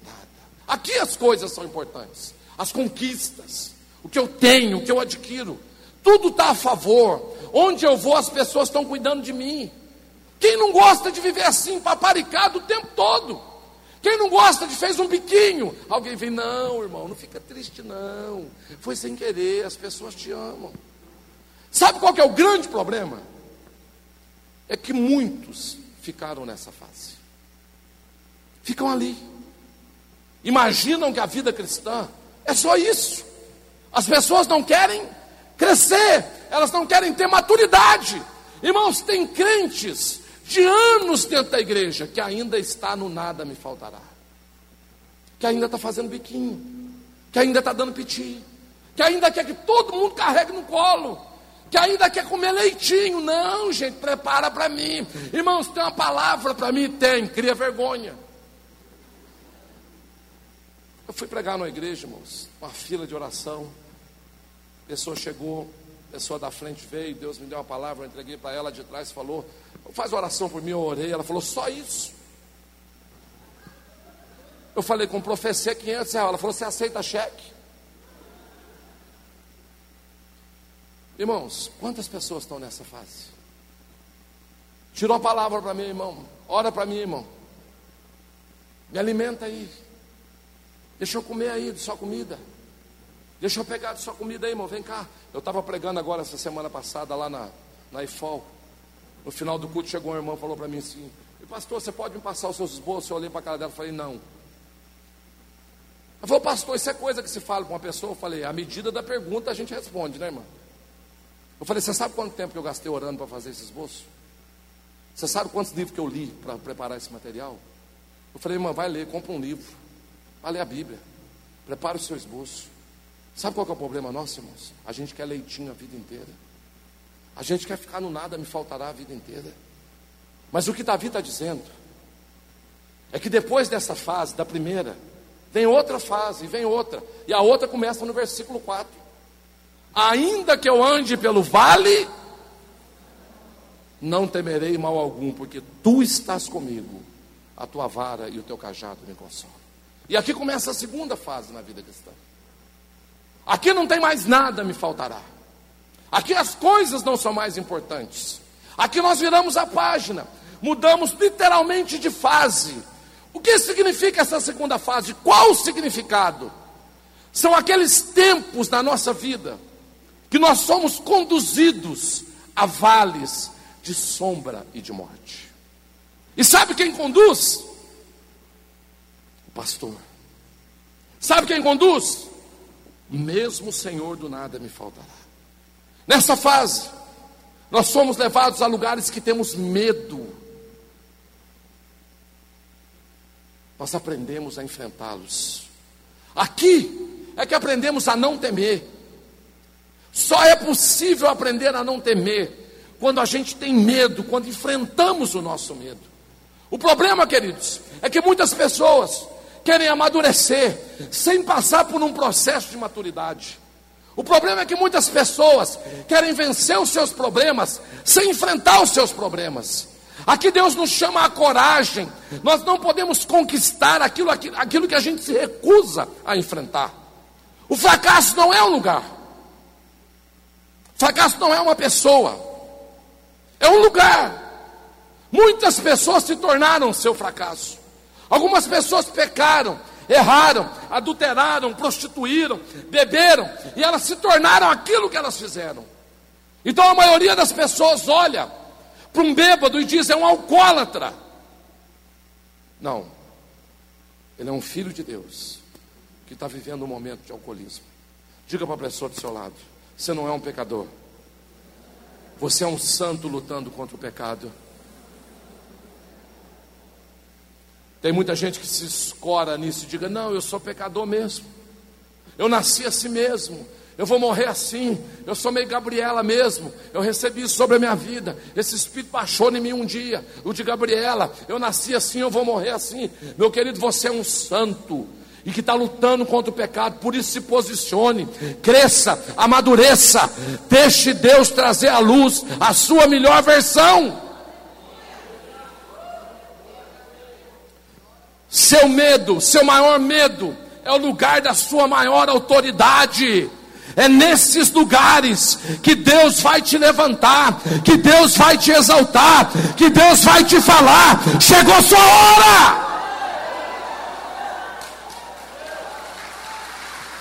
nada. Aqui as coisas são importantes. As conquistas, o que eu tenho, o que eu adquiro, tudo está a favor. Onde eu vou, as pessoas estão cuidando de mim. Quem não gosta de viver assim, paparicado o tempo todo? Quem não gosta de fez um biquinho? Alguém vem, não, irmão, não fica triste, não. Foi sem querer, as pessoas te amam. Sabe qual é o grande problema? É que muitos ficaram nessa fase. Ficam ali. Imaginam que a vida cristã é só isso. As pessoas não querem crescer, elas não querem ter maturidade. Irmãos, tem crentes de anos dentro da igreja que ainda está no nada me faltará, que ainda está fazendo biquinho, que ainda está dando piti, que ainda quer que todo mundo carregue no colo, que ainda quer comer leitinho. Não, gente, prepara para mim. Irmãos, tem uma palavra para mim? Tem, cria vergonha. Eu fui pregar na igreja, irmãos, uma fila de oração. A pessoa chegou, pessoa da frente veio, Deus me deu uma palavra, eu entreguei para ela de trás, falou, faz oração por mim, eu orei, ela falou, só isso. Eu falei, com profecia 500 reais, ela falou, você aceita cheque? Irmãos, quantas pessoas estão nessa fase? Tirou a palavra para mim, irmão. Ora para mim, irmão. Me alimenta aí. Deixa eu comer aí sua comida. Deixa eu pegar sua comida aí, irmão. Vem cá. Eu estava pregando agora essa semana passada lá na, na IFOL. No final do culto chegou um irmão e falou para mim assim: Pastor, você pode me passar os seus esboços? Eu olhei para a cara dela e falei: Não. Ela falou, pastor, isso é coisa que se fala para uma pessoa? Eu falei: À medida da pergunta a gente responde, né, irmão? Eu falei: Você sabe quanto tempo que eu gastei orando para fazer esse esboço? Você sabe quantos livros que eu li para preparar esse material? Eu falei, irmã, vai ler, compra um livro. Vai ler a Bíblia. Prepara o seu esboço. Sabe qual é o problema nosso, irmãos? A gente quer leitinho a vida inteira. A gente quer ficar no nada, me faltará a vida inteira. Mas o que Davi está dizendo é que depois dessa fase, da primeira, vem outra fase, vem outra. E a outra começa no versículo 4. Ainda que eu ande pelo vale não temerei mal algum, porque tu estás comigo, a tua vara e o teu cajado me consolam. E aqui começa a segunda fase na vida cristã. Aqui não tem mais nada me faltará. Aqui as coisas não são mais importantes. Aqui nós viramos a página, mudamos literalmente de fase. O que significa essa segunda fase? Qual o significado? São aqueles tempos na nossa vida que nós somos conduzidos a vales de sombra e de morte. E sabe quem conduz? O pastor. Sabe quem conduz? Mesmo o Senhor do nada me faltará. Nessa fase, nós somos levados a lugares que temos medo. Nós aprendemos a enfrentá-los. Aqui é que aprendemos a não temer. Só é possível aprender a não temer quando a gente tem medo, quando enfrentamos o nosso medo. O problema, queridos, é que muitas pessoas querem amadurecer sem passar por um processo de maturidade. O problema é que muitas pessoas querem vencer os seus problemas sem enfrentar os seus problemas. Aqui Deus nos chama a coragem. Nós não podemos conquistar aquilo, aquilo, aquilo que a gente se recusa a enfrentar. O fracasso não é um lugar. Fracasso não é uma pessoa. É um lugar. Muitas pessoas se tornaram seu fracasso. Algumas pessoas pecaram, erraram, adulteraram, prostituíram, beberam e elas se tornaram aquilo que elas fizeram. Então a maioria das pessoas olha para um bêbado e diz: é um alcoólatra. Não, ele é um filho de Deus que está vivendo um momento de alcoolismo. Diga para a pessoa do seu lado: você não é um pecador. Você é um santo lutando contra o pecado. Tem muita gente que se escora nisso e diga: Não, eu sou pecador mesmo. Eu nasci assim mesmo. Eu vou morrer assim. Eu sou meio Gabriela mesmo. Eu recebi isso sobre a minha vida. Esse espírito baixou em mim um dia. O de Gabriela. Eu nasci assim, eu vou morrer assim. Meu querido, você é um santo e que está lutando contra o pecado, por isso se posicione, cresça, amadureça, deixe Deus trazer à luz a sua melhor versão. Seu medo, seu maior medo, é o lugar da sua maior autoridade. É nesses lugares que Deus vai te levantar, que Deus vai te exaltar, que Deus vai te falar: chegou sua hora.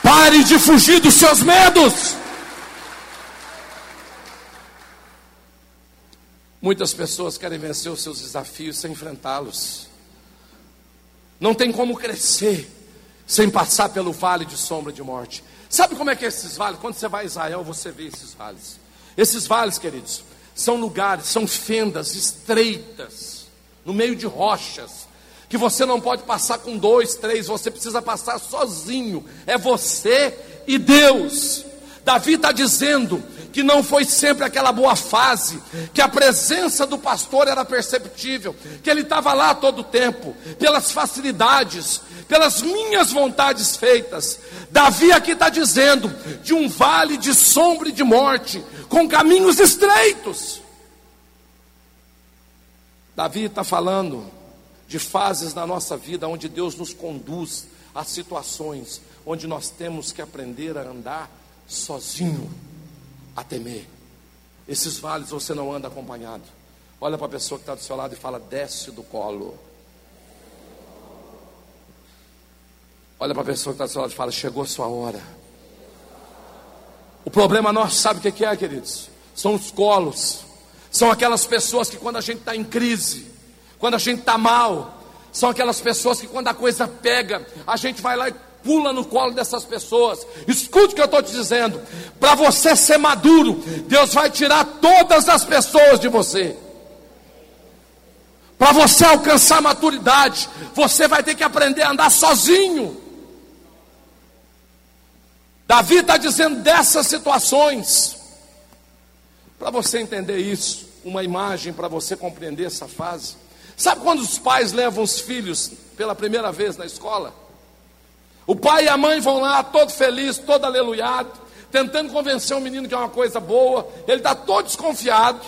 Pare de fugir dos seus medos. Muitas pessoas querem vencer os seus desafios sem enfrentá-los. Não tem como crescer sem passar pelo vale de sombra de morte. Sabe como é que é esses vales? Quando você vai a Israel, você vê esses vales. Esses vales, queridos, são lugares, são fendas estreitas, no meio de rochas, que você não pode passar com dois, três, você precisa passar sozinho. É você e Deus. Davi está dizendo que não foi sempre aquela boa fase, que a presença do pastor era perceptível, que ele estava lá todo o tempo, pelas facilidades, pelas minhas vontades feitas. Davi aqui está dizendo de um vale de sombra e de morte, com caminhos estreitos. Davi está falando de fases na nossa vida onde Deus nos conduz a situações onde nós temos que aprender a andar sozinho, a temer. Esses vales você não anda acompanhado. Olha para a pessoa que está do seu lado e fala: desce do colo. Olha para a pessoa que está do seu lado e fala: chegou sua hora. O problema nosso, sabe o que é, queridos? São os colos. São aquelas pessoas que quando a gente está em crise, quando a gente está mal, são aquelas pessoas que quando a coisa pega, a gente vai lá e pula no colo dessas pessoas. Escute o que eu estou te dizendo. Para você ser maduro, Deus vai tirar todas as pessoas de você. Para você alcançar maturidade, você vai ter que aprender a andar sozinho. Davi está dizendo dessas situações. Para você entender isso, uma imagem para você compreender essa fase. Sabe quando os pais levam os filhos pela primeira vez na escola? O pai e a mãe vão lá, todo feliz, todo aleluiado, tentando convencer o menino que é uma coisa boa, ele está todo desconfiado.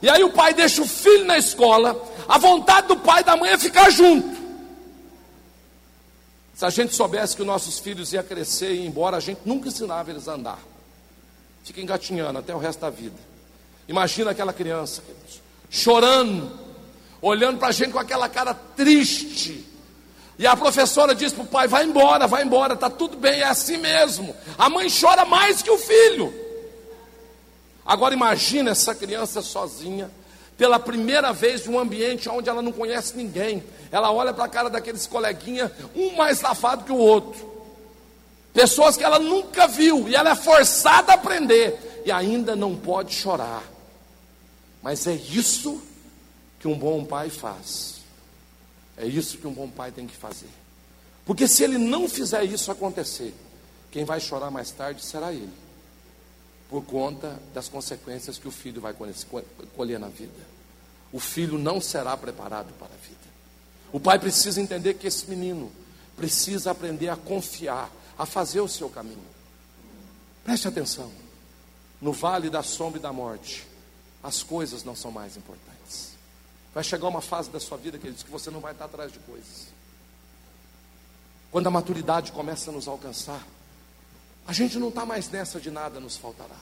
E aí o pai deixa o filho na escola, a vontade do pai e da mãe é ficar junto. Se a gente soubesse que os nossos filhos iam crescer e ir embora, a gente nunca ensinava eles a andar. Fica engatinhando até o resto da vida. Imagina aquela criança, chorando, olhando para a gente com aquela cara triste. E a professora diz para o pai: vai embora, vai embora, está tudo bem, é assim mesmo. A mãe chora mais que o filho. Agora imagina essa criança sozinha, pela primeira vez em um ambiente onde ela não conhece ninguém. Ela olha para a cara daqueles coleguinhas, um mais safado que o outro. Pessoas que ela nunca viu e ela é forçada a aprender e ainda não pode chorar. Mas é isso que um bom pai faz. É isso que um bom pai tem que fazer. Porque se ele não fizer isso acontecer, quem vai chorar mais tarde será ele por conta das consequências que o filho vai colher na vida. O filho não será preparado para a vida. O pai precisa entender que esse menino precisa aprender a confiar, a fazer o seu caminho. Preste atenção. No vale da sombra e da morte, as coisas não são mais importantes. Vai chegar uma fase da sua vida, queridos, que você não vai estar atrás de coisas. Quando a maturidade começa a nos alcançar, a gente não está mais nessa de nada nos faltará.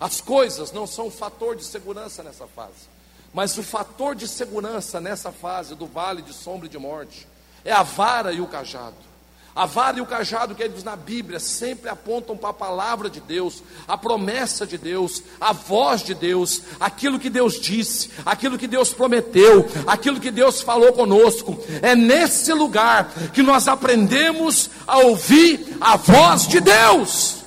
As coisas não são um fator de segurança nessa fase. Mas o fator de segurança nessa fase do vale de sombra e de morte é a vara e o cajado. A vara e o cajado que eles na Bíblia sempre apontam para a palavra de Deus, a promessa de Deus, a voz de Deus, aquilo que Deus disse, aquilo que Deus prometeu, aquilo que Deus falou conosco. É nesse lugar que nós aprendemos a ouvir a voz de Deus.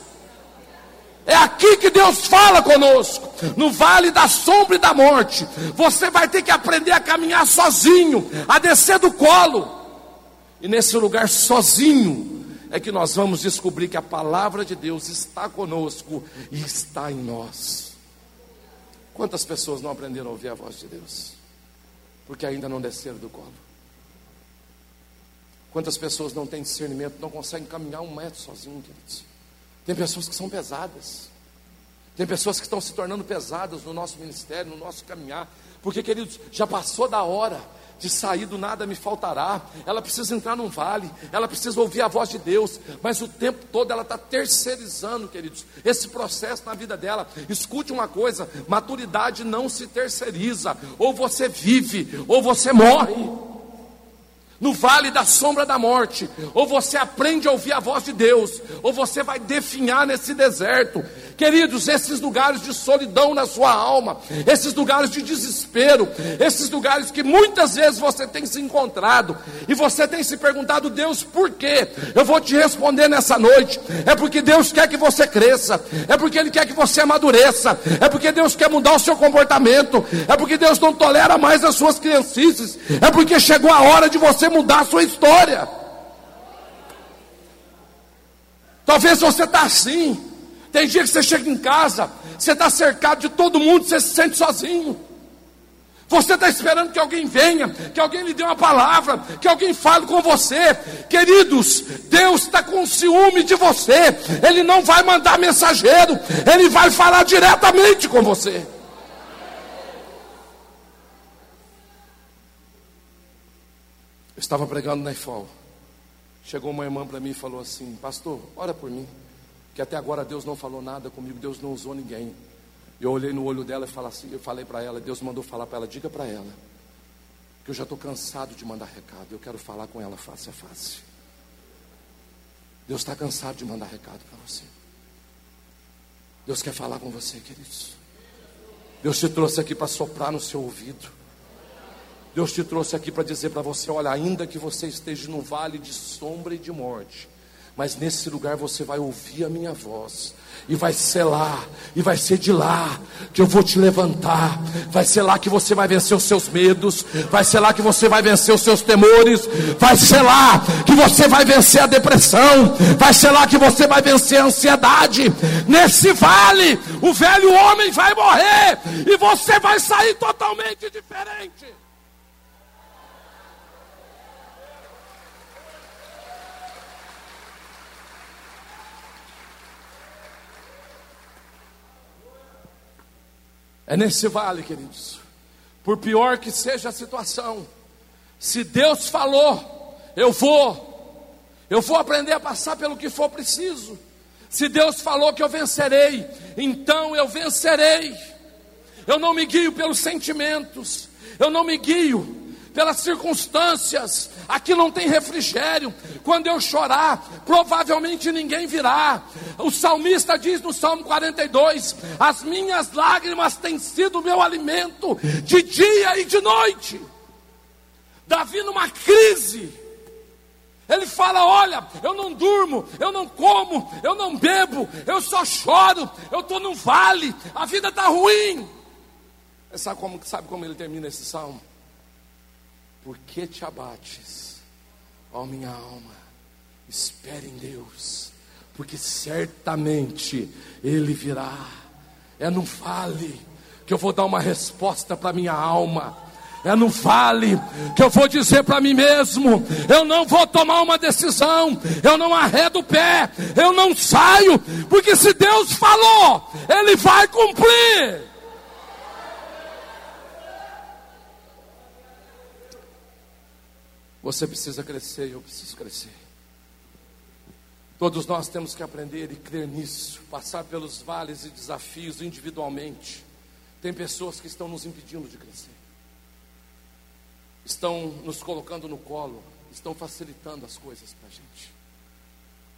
É aqui que Deus fala conosco, no vale da sombra e da morte. Você vai ter que aprender a caminhar sozinho, a descer do colo. E nesse lugar sozinho é que nós vamos descobrir que a palavra de Deus está conosco e está em nós. Quantas pessoas não aprenderam a ouvir a voz de Deus? Porque ainda não desceram do colo. Quantas pessoas não têm discernimento, não conseguem caminhar um metro sozinho, queridos? Tem pessoas que são pesadas. Tem pessoas que estão se tornando pesadas no nosso ministério, no nosso caminhar. Porque, queridos, já passou da hora de sair do nada me faltará. Ela precisa entrar num vale, ela precisa ouvir a voz de Deus, mas o tempo todo ela está terceirizando, queridos, esse processo na vida dela. Escute uma coisa: maturidade não se terceiriza, ou você vive, ou você morre no vale da sombra da morte, ou você aprende a ouvir a voz de Deus, ou você vai definhar nesse deserto. Queridos, esses lugares de solidão na sua alma, esses lugares de desespero, esses lugares que muitas vezes você tem se encontrado e você tem se perguntado, Deus, por quê? Eu vou te responder nessa noite. É porque Deus quer que você cresça, é porque Ele quer que você amadureça, é porque Deus quer mudar o seu comportamento, é porque Deus não tolera mais as suas criancices, é porque chegou a hora de você mudar a sua história. Talvez você está assim, Tem dia que você chega em casa, você está cercado de todo mundo, você se sente sozinho. Você está esperando que alguém venha, que alguém lhe dê uma palavra, que alguém fale com você. Queridos, Deus está com ciúme de você. Ele não vai mandar mensageiro, ele vai falar diretamente com você. Eu estava pregando na IFOL. Chegou uma irmã para mim e falou assim: Pastor, ora por mim que até agora Deus não falou nada comigo, Deus não usou ninguém. Eu olhei no olho dela e falei, assim, eu falei para ela, Deus mandou falar para ela, diga para ela, que eu já estou cansado de mandar recado, eu quero falar com ela face a face. Deus está cansado de mandar recado para você. Deus quer falar com você, queridos. Deus te trouxe aqui para soprar no seu ouvido. Deus te trouxe aqui para dizer para você: olha, ainda que você esteja no vale de sombra e de morte, mas nesse lugar você vai ouvir a minha voz. E vai ser lá, e vai ser de lá que eu vou te levantar. Vai ser lá que você vai vencer os seus medos. Vai ser lá que você vai vencer os seus temores. Vai ser lá que você vai vencer a depressão. Vai ser lá que você vai vencer a ansiedade. Nesse vale, o velho homem vai morrer. E você vai sair totalmente diferente. É nesse vale, queridos. Por pior que seja a situação, se Deus falou, eu vou. Eu vou aprender a passar pelo que for preciso. Se Deus falou que eu vencerei, então eu vencerei. Eu não me guio pelos sentimentos, eu não me guio pelas circunstâncias, aqui não tem refrigério. Quando eu chorar, provavelmente ninguém virá. O salmista diz no Salmo 42: As minhas lágrimas têm sido meu alimento de dia e de noite. Davi, numa crise, ele fala: Olha, eu não durmo, eu não como, eu não bebo, eu só choro, eu estou num vale, a vida está ruim. Sabe como, sabe como ele termina esse salmo? Por que te abates, ó minha alma? Espere em Deus, porque certamente Ele virá. É no vale que eu vou dar uma resposta para minha alma. É no vale que eu vou dizer para mim mesmo: eu não vou tomar uma decisão, eu não arredo o pé, eu não saio, porque se Deus falou, Ele vai cumprir. Você precisa crescer e eu preciso crescer. Todos nós temos que aprender e crer nisso, passar pelos vales e desafios individualmente. Tem pessoas que estão nos impedindo de crescer, estão nos colocando no colo, estão facilitando as coisas para a gente.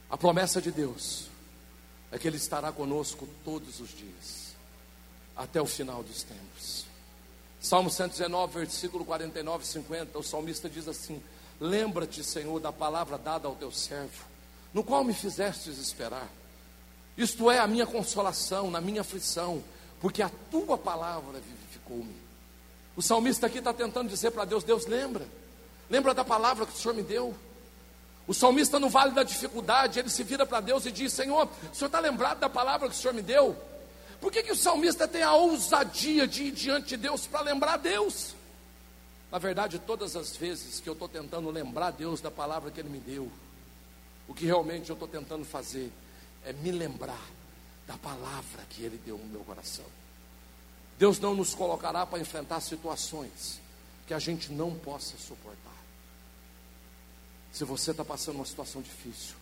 A promessa de Deus é que Ele estará conosco todos os dias, até o final dos tempos. Salmo 119, versículo 49 e 50, o salmista diz assim: Lembra-te, Senhor, da palavra dada ao teu servo, no qual me fizestes esperar. Isto é a minha consolação na minha aflição, porque a tua palavra vivificou-me. O salmista aqui está tentando dizer para Deus: Deus, lembra, lembra da palavra que o Senhor me deu. O salmista no vale da dificuldade, ele se vira para Deus e diz: Senhor, o Senhor está lembrado da palavra que o Senhor me deu? Por que, que o salmista tem a ousadia de ir diante de Deus para lembrar Deus? Na verdade, todas as vezes que eu estou tentando lembrar Deus da palavra que Ele me deu, o que realmente eu estou tentando fazer é me lembrar da palavra que Ele deu no meu coração. Deus não nos colocará para enfrentar situações que a gente não possa suportar. Se você está passando uma situação difícil,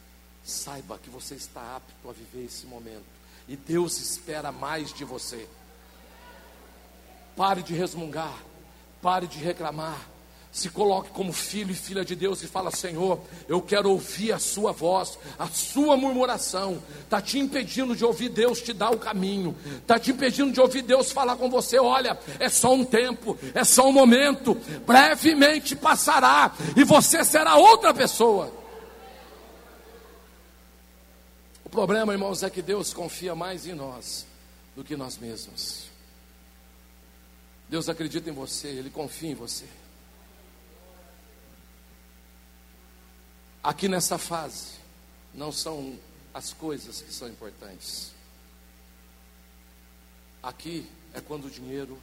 saiba que você está apto a viver esse momento. E Deus espera mais de você. Pare de resmungar. Pare de reclamar. Se coloque como filho e filha de Deus e fala: Senhor, eu quero ouvir a Sua voz, a Sua murmuração. Está te impedindo de ouvir Deus te dar o caminho, está te impedindo de ouvir Deus falar com você: olha, é só um tempo, é só um momento, brevemente passará e você será outra pessoa. O problema, irmãos, é que Deus confia mais em nós do que nós mesmos. Deus acredita em você, Ele confia em você. Aqui nessa fase, não são as coisas que são importantes, Aqui é quando o dinheiro,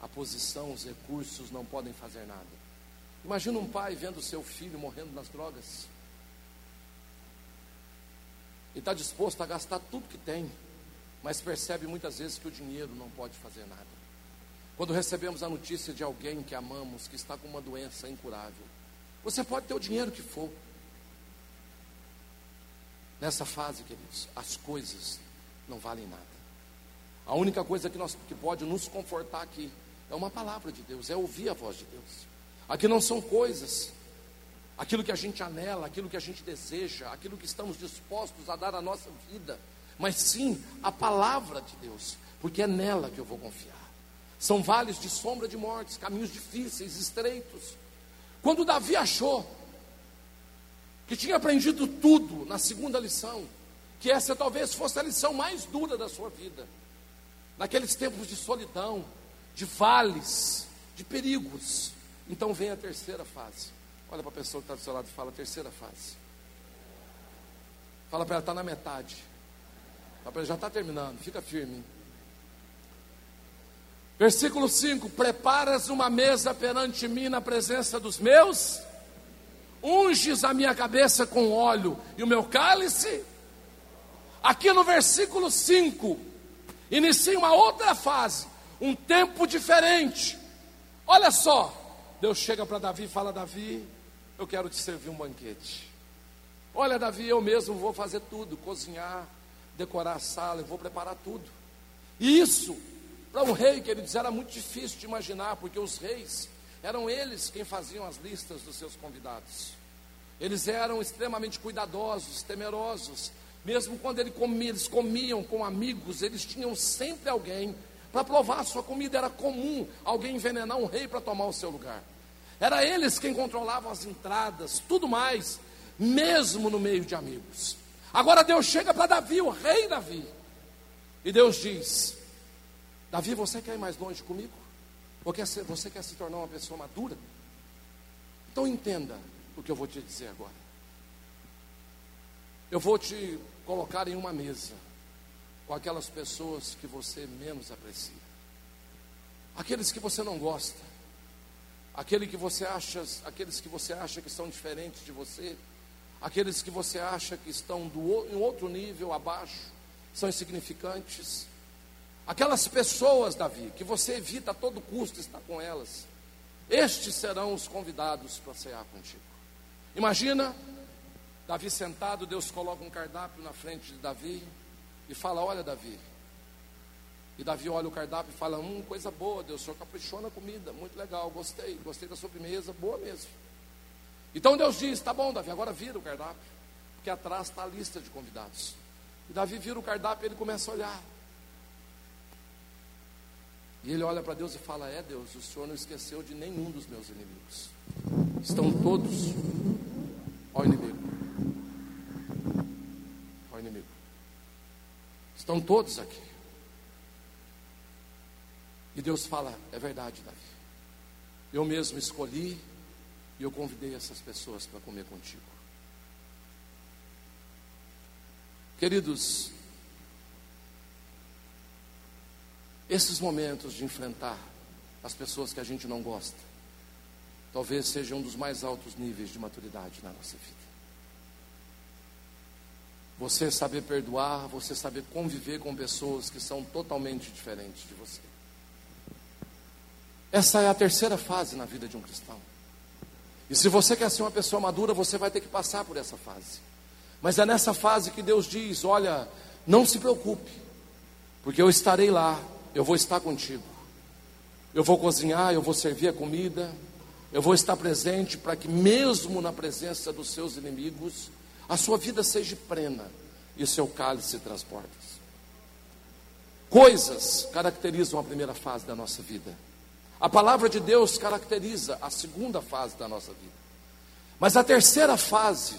a posição, os recursos não podem fazer nada. Imagina um pai vendo seu filho morrendo nas drogas. E está disposto a gastar tudo que tem, mas percebe muitas vezes que o dinheiro não pode fazer nada. Quando recebemos a notícia de alguém que amamos, que está com uma doença incurável, você pode ter o dinheiro que for. Nessa fase, queridos, as coisas não valem nada. A única coisa que, nós, que pode nos confortar aqui é uma palavra de Deus, é ouvir a voz de Deus. Aqui não são coisas, aquilo que a gente anela, aquilo que a gente deseja, aquilo que estamos dispostos a dar à nossa vida, mas sim a palavra de Deus, porque é nela que eu vou confiar. São vales de sombra de mortes, caminhos difíceis, estreitos. Quando Davi achou que tinha aprendido tudo na segunda lição, que essa talvez fosse a lição mais dura da sua vida, naqueles tempos de solidão, de vales, de perigos. Então vem a terceira fase. Olha para a pessoa que está do seu lado e fala: terceira fase. Fala para ela, está na metade. Fala para ela, já está terminando, fica firme. Versículo 5: Preparas uma mesa perante mim na presença dos meus, unges a minha cabeça com óleo e o meu cálice. Aqui no versículo 5, inicia uma outra fase, um tempo diferente. Olha só, Deus chega para Davi e fala: Davi, eu quero te servir um banquete. Olha, Davi, eu mesmo vou fazer tudo: cozinhar, decorar a sala, eu vou preparar tudo. E isso, para um rei, queridos, era muito difícil de imaginar, porque os reis eram eles quem faziam as listas dos seus convidados. Eles eram extremamente cuidadosos, temerosos, mesmo quando ele comia, eles comiam com amigos, eles tinham sempre alguém para provar a sua comida. Era comum alguém envenenar um rei para tomar o seu lugar. Era eles quem controlavam as entradas, tudo mais, mesmo no meio de amigos. Agora Deus chega para Davi, o rei Davi, e Deus diz: Davi, você quer ir mais longe comigo? Você quer se tornar uma pessoa madura? Então entenda o que eu vou te dizer agora. Eu vou te colocar em uma mesa com aquelas pessoas que você menos aprecia, aqueles que você não gosta, aquele que você acha, aqueles que você acha que são diferentes de você, aqueles que você acha que estão do, em outro nível abaixo, são insignificantes, aquelas pessoas, Davi, que você evita a todo custo estar com elas, estes serão os convidados para cear contigo. Imagina Davi sentado, Deus coloca um cardápio na frente de Davi e fala: Olha, Davi. E Davi olha o cardápio e fala: Hum, coisa boa, Deus, o senhor caprichou na comida, muito legal, gostei, gostei da sobremesa, boa mesmo. Então Deus diz: Tá bom, Davi, agora vira o cardápio, porque atrás está a lista de convidados. E Davi vira o cardápio e ele começa a olhar. E ele olha para Deus e fala: É Deus, o Senhor não esqueceu de nenhum dos meus inimigos. Estão todos ao inimigo. Estão todos aqui. E Deus fala: é verdade, Davi. Eu mesmo escolhi e eu convidei essas pessoas para comer contigo. Queridos, esses momentos de enfrentar as pessoas que a gente não gosta, talvez sejam um dos mais altos níveis de maturidade na nossa vida. Você saber perdoar, você saber conviver com pessoas que são totalmente diferentes de você. Essa é a terceira fase na vida de um cristão. E se você quer ser uma pessoa madura, você vai ter que passar por essa fase. Mas é nessa fase que Deus diz: Olha, não se preocupe, porque eu estarei lá, eu vou estar contigo. Eu vou cozinhar, eu vou servir a comida, eu vou estar presente para que, mesmo na presença dos seus inimigos, a sua vida seja plena e o seu cálice transporta. Coisas caracterizam a primeira fase da nossa vida. A palavra de Deus caracteriza a segunda fase da nossa vida. Mas a terceira fase,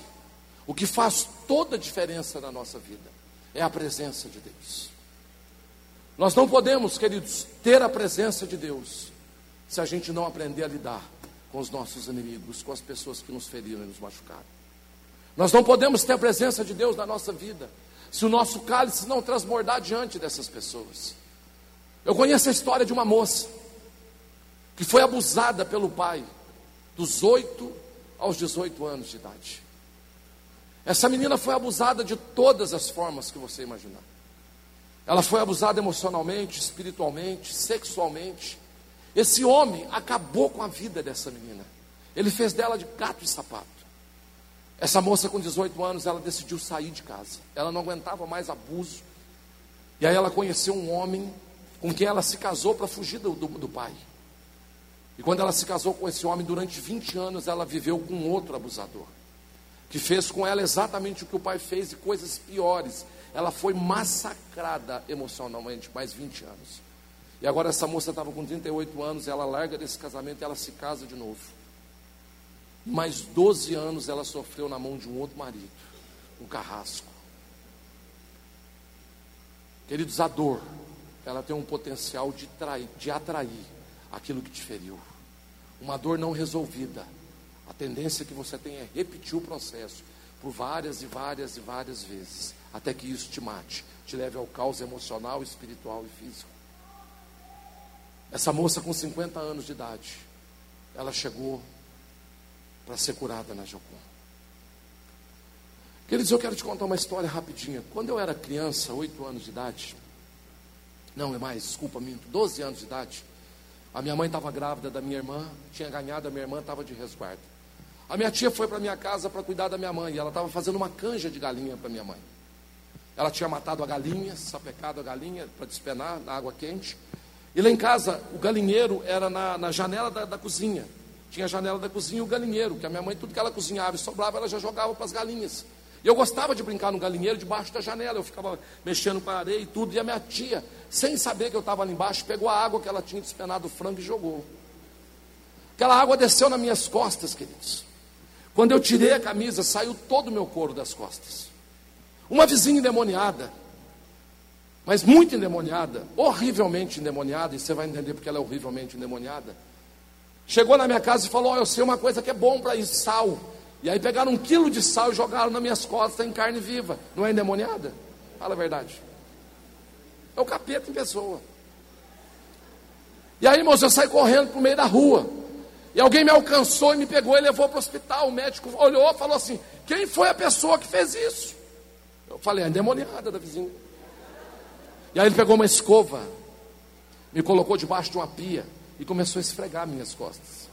o que faz toda a diferença na nossa vida, é a presença de Deus. Nós não podemos, queridos, ter a presença de Deus se a gente não aprender a lidar com os nossos inimigos, com as pessoas que nos feriram e nos machucaram. Nós não podemos ter a presença de Deus na nossa vida se o nosso cálice não transbordar diante dessas pessoas. Eu conheço a história de uma moça que foi abusada pelo pai dos 8 aos 18 anos de idade. Essa menina foi abusada de todas as formas que você imaginar. Ela foi abusada emocionalmente, espiritualmente, sexualmente. Esse homem acabou com a vida dessa menina. Ele fez dela de gato e sapato. Essa moça com 18 anos, ela decidiu sair de casa. Ela não aguentava mais abuso. E aí ela conheceu um homem com quem ela se casou para fugir do, do, do, pai. E quando ela se casou com esse homem, durante 20 anos ela viveu com outro abusador. Que fez com ela exatamente o que o pai fez e coisas piores. Ela foi massacrada emocionalmente mais 20 anos. E agora essa moça estava com 38 anos, ela larga desse casamento e ela se casa de novo. Mais 12 anos ela sofreu na mão de um outro marido, um carrasco. Queridos, a dor, ela tem um potencial de, trair, de atrair aquilo que te feriu. Uma dor não resolvida. A tendência que você tem é repetir o processo por várias e várias e várias vezes, até que isso te mate, te leve ao caos emocional, espiritual e físico. Essa moça com 50 anos de idade, ela chegou para ser curada na Jocum. Queridos, eu quero te contar uma história rapidinha. Quando eu era criança, 8 anos de idade, não é mais, desculpa, minto, 12 anos de idade, a minha mãe estava grávida da minha irmã, tinha ganhado, a minha irmã estava de resguardo. A minha tia foi para minha casa para cuidar da minha mãe, e ela estava fazendo uma canja de galinha para minha mãe. Ela tinha matado a galinha, sapecado a galinha para despenar na água quente. E lá em casa, o galinheiro era na, na janela da, da cozinha. Tinha a janela da cozinha e o galinheiro, que a minha mãe, tudo que ela cozinhava e sobrava, ela já jogava para as galinhas. E eu gostava de brincar no galinheiro debaixo da janela. Eu ficava mexendo com a areia e tudo. E a minha tia, sem saber que eu estava ali embaixo, pegou a água que ela tinha despenado o frango e jogou. Aquela água desceu nas minhas costas, queridos. Quando eu tirei a camisa, saiu todo o meu couro das costas. Uma vizinha endemoniada, mas muito endemoniada, horrivelmente endemoniada, e você vai entender porque ela é horrivelmente endemoniada. Chegou na minha casa e falou: oh, Eu sei uma coisa que é bom para isso, sal. E aí pegaram um quilo de sal e jogaram nas minhas costas em carne viva. Não é endemoniada? Fala a verdade. É o capeta em pessoa. E aí, irmãos, eu saí correndo para o meio da rua. E alguém me alcançou e me pegou e levou para o hospital. O médico olhou e falou assim: Quem foi a pessoa que fez isso? Eu falei: A endemoniada da vizinha. E aí ele pegou uma escova, me colocou debaixo de uma pia e começou a esfregar minhas costas.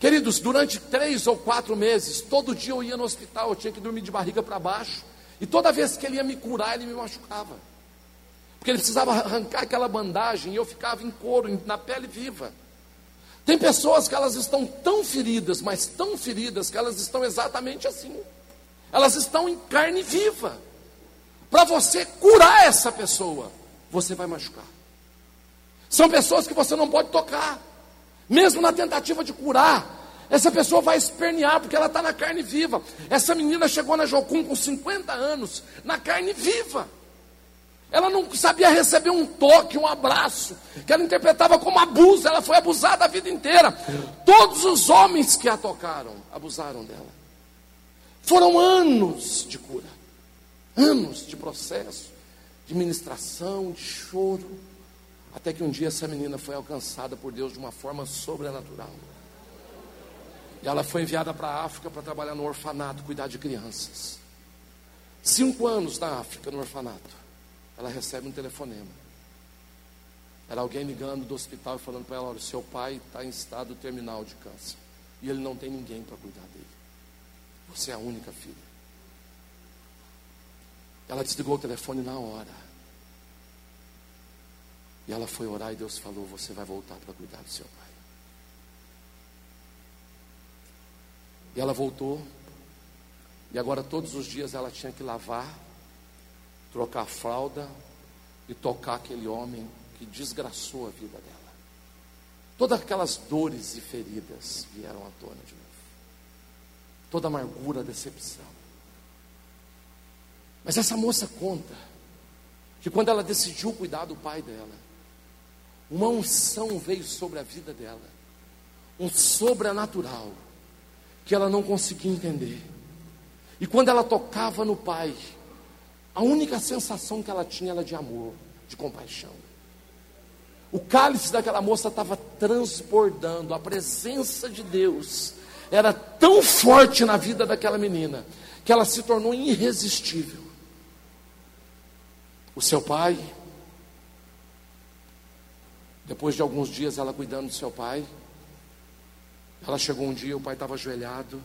Queridos, durante três ou quatro meses, todo dia eu ia no hospital, eu tinha que dormir de barriga para baixo. E toda vez que ele ia me curar, ele me machucava. Porque ele precisava arrancar aquela bandagem e eu ficava em couro, na pele viva. Tem pessoas que elas estão tão feridas, mas tão feridas, que elas estão exatamente assim. Elas estão em carne viva. Para você curar essa pessoa, você vai machucar. São pessoas que você não pode tocar. Mesmo na tentativa de curar, essa pessoa vai espernear porque ela está na carne viva. Essa menina chegou na Jocum com 50 anos, na carne viva. Ela não sabia receber um toque, um abraço, que ela interpretava como abuso. Ela foi abusada a vida inteira. Todos os homens que a tocaram abusaram dela. Foram anos de cura, anos de processo, de ministração, de choro. Até que um dia essa menina foi alcançada por Deus de uma forma sobrenatural. E ela foi enviada para a África para trabalhar no orfanato, cuidar de crianças. Cinco anos na África, no orfanato. Ela recebe um telefonema. Era alguém ligando do hospital e falando para ela: olha, seu pai está em estado terminal de câncer. E ele não tem ninguém para cuidar dele. Você é a única filha. Ela desligou o telefone na hora. E ela foi orar e Deus falou: Você vai voltar para cuidar do seu pai. E ela voltou. E agora todos os dias ela tinha que lavar, trocar a fralda e tocar aquele homem que desgraçou a vida dela. Todas aquelas dores e feridas vieram à tona de novo. Toda amargura, decepção. Mas essa moça conta que quando ela decidiu cuidar do pai dela, uma unção veio sobre a vida dela, um sobrenatural, que ela não conseguia entender. E quando ela tocava no Pai, a única sensação que ela tinha era de amor, de compaixão. O cálice daquela moça estava transbordando, a presença de Deus era tão forte na vida daquela menina que ela se tornou irresistível. O seu pai, depois de alguns dias ela cuidando do seu pai, ela chegou um dia, o pai estava ajoelhado,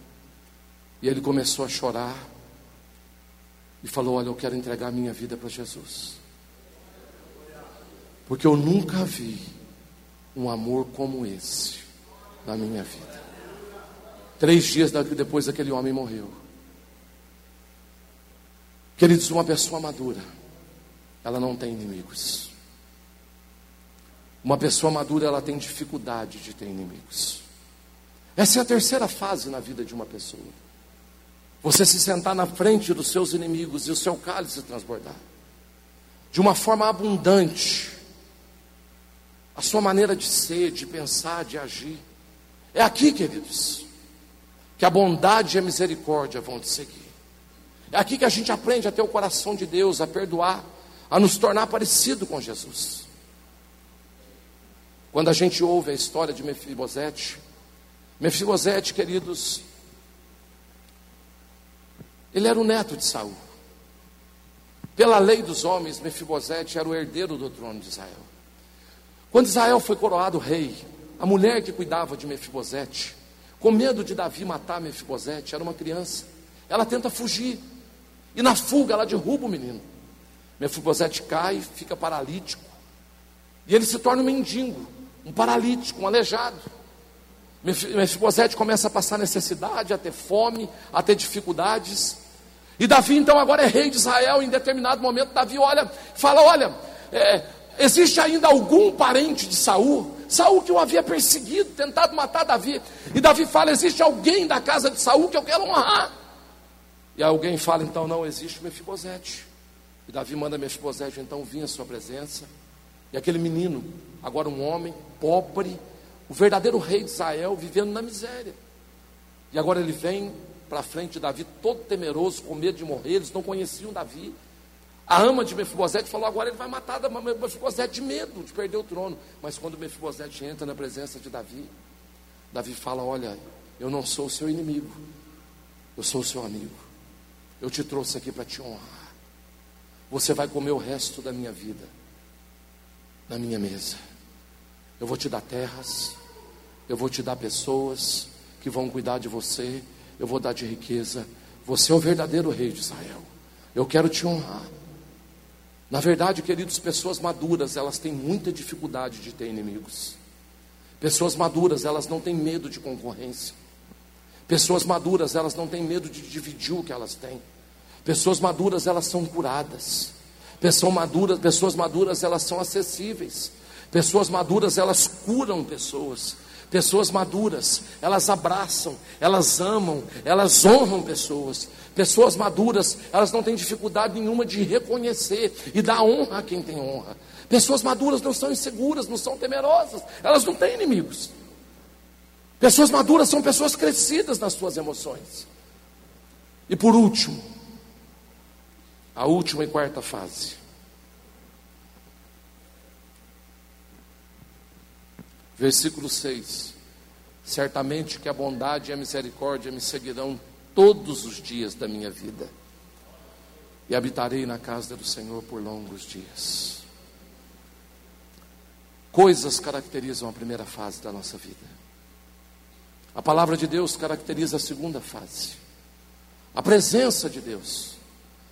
e ele começou a chorar, e falou: Olha, eu quero entregar minha vida para Jesus, porque eu nunca vi um amor como esse na minha vida. Três dias depois aquele homem morreu. Queridos, uma pessoa madura, ela não tem inimigos. Uma pessoa madura, ela tem dificuldade de ter inimigos. Essa é a terceira fase na vida de uma pessoa. Você se sentar na frente dos seus inimigos e o seu cálice transbordar. De uma forma abundante. A sua maneira de ser, de pensar, de agir. É aqui, queridos, que a bondade e a misericórdia vão te seguir. É aqui que a gente aprende a ter o coração de Deus, a perdoar, a nos tornar parecido com Jesus. Quando a gente ouve a história de Mefibosete, Mefibosete, queridos, ele era o neto de Saul. Pela lei dos homens, Mefibosete era o herdeiro do trono de Israel. Quando Israel foi coroado rei, a mulher que cuidava de Mefibosete, com medo de Davi matar Mefibosete, era uma criança. Ela tenta fugir. E na fuga ela derruba o menino. Mefibosete cai, fica paralítico. E ele se torna um mendigo, um paralítico, um aleijado. Mefibosete começa a passar necessidade, a ter fome, a ter dificuldades. E Davi então agora é rei de Israel. Em determinado momento Davi olha, fala: olha, é, existe ainda algum parente de Saul? Saul que o havia perseguido, tentado matar Davi. E Davi fala: existe alguém da casa de Saul que eu quero honrar? E alguém fala, então, não existe Mefibosete. E Davi manda Mefibosete, então, vir à sua presença. E aquele menino, agora um homem, pobre, o verdadeiro rei de Israel, vivendo na miséria. E agora ele vem para frente de Davi, todo temeroso, com medo de morrer. Eles não conheciam Davi. A ama de Mefibosete falou: agora ele vai matar Mefibosete de medo de perder o trono. Mas quando Mefibosete entra na presença de Davi, Davi fala: Olha, eu não sou o seu inimigo, eu sou o seu amigo. Eu te trouxe aqui para te honrar. Você vai comer o resto da minha vida na minha mesa. Eu vou te dar terras, eu vou te dar pessoas que vão cuidar de você, eu vou dar de riqueza. Você é o verdadeiro rei de Israel. Eu quero te honrar. Na verdade, queridos, pessoas maduras, elas têm muita dificuldade de ter inimigos. Pessoas maduras, elas não têm medo de concorrência. Pessoas maduras, elas não têm medo de dividir o que elas têm. Pessoas maduras, elas são curadas. Pessoas maduras, pessoas maduras, elas são acessíveis. Pessoas maduras, elas curam pessoas. Pessoas maduras, elas abraçam, elas amam, elas honram pessoas. Pessoas maduras, elas não têm dificuldade nenhuma de reconhecer e dar honra a quem tem honra. Pessoas maduras não são inseguras, não são temerosas, elas não têm inimigos. Pessoas maduras são pessoas crescidas nas suas emoções. E por último, a última e quarta fase. Versículo 6: Certamente que a bondade e a misericórdia me seguirão todos os dias da minha vida, e habitarei na casa do Senhor por longos dias. Coisas caracterizam a primeira fase da nossa vida. A palavra de Deus caracteriza a segunda fase. A presença de Deus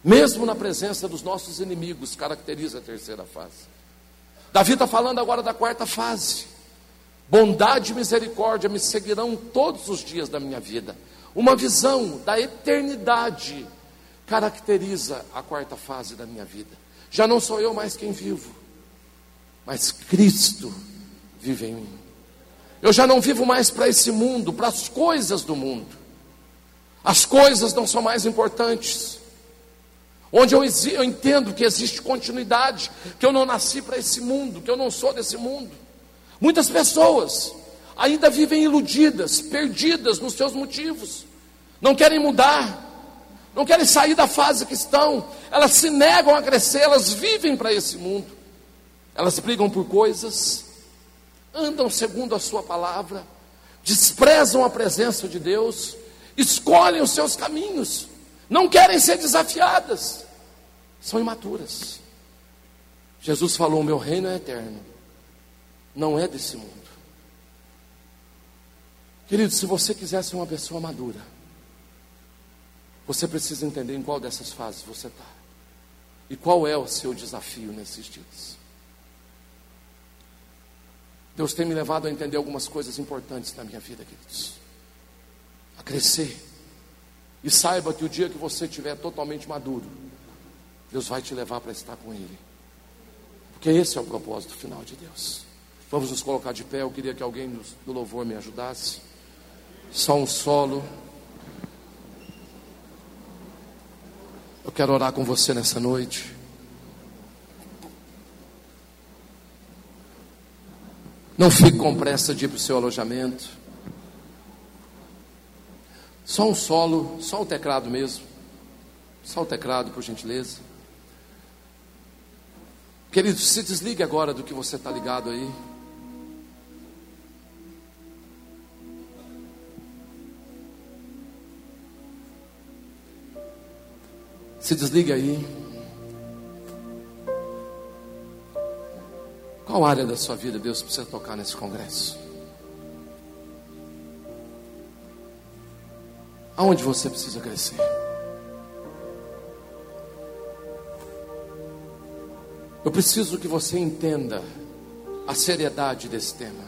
mesmo na presença dos nossos inimigos, caracteriza a terceira fase. Davi está falando agora da quarta fase. Bondade e misericórdia me seguirão todos os dias da minha vida. Uma visão da eternidade caracteriza a quarta fase da minha vida. Já não sou eu mais quem vivo, mas Cristo vive em mim. Eu já não vivo mais para esse mundo, para as coisas do mundo. As coisas não são mais importantes onde eu, eu entendo que existe continuidade, que eu não nasci para esse mundo, que eu não sou desse mundo. Muitas pessoas ainda vivem iludidas, perdidas nos seus motivos, não querem mudar, não querem sair da fase que estão, elas se negam a crescer, elas vivem para esse mundo. elas brigam por coisas, andam segundo a sua palavra, desprezam a presença de Deus, escolhem os seus caminhos, não querem ser desafiadas, são imaturas. Jesus falou: Meu reino é eterno, não é desse mundo. Querido, se você quiser ser uma pessoa madura, você precisa entender em qual dessas fases você está. E qual é o seu desafio nesses dias. Deus tem me levado a entender algumas coisas importantes na minha vida, queridos. A crescer. E saiba que o dia que você estiver totalmente maduro, Deus vai te levar para estar com Ele. Porque esse é o propósito final de Deus. Vamos nos colocar de pé. Eu queria que alguém do louvor me ajudasse. Só um solo. Eu quero orar com você nessa noite. Não fique com pressa de ir para o seu alojamento. Só um solo, só o teclado mesmo. Só o teclado, por gentileza. Querido, se desligue agora do que você está ligado aí. Se desligue aí. Qual área da sua vida Deus precisa tocar nesse congresso? Aonde você precisa crescer? Eu preciso que você entenda a seriedade desse tema.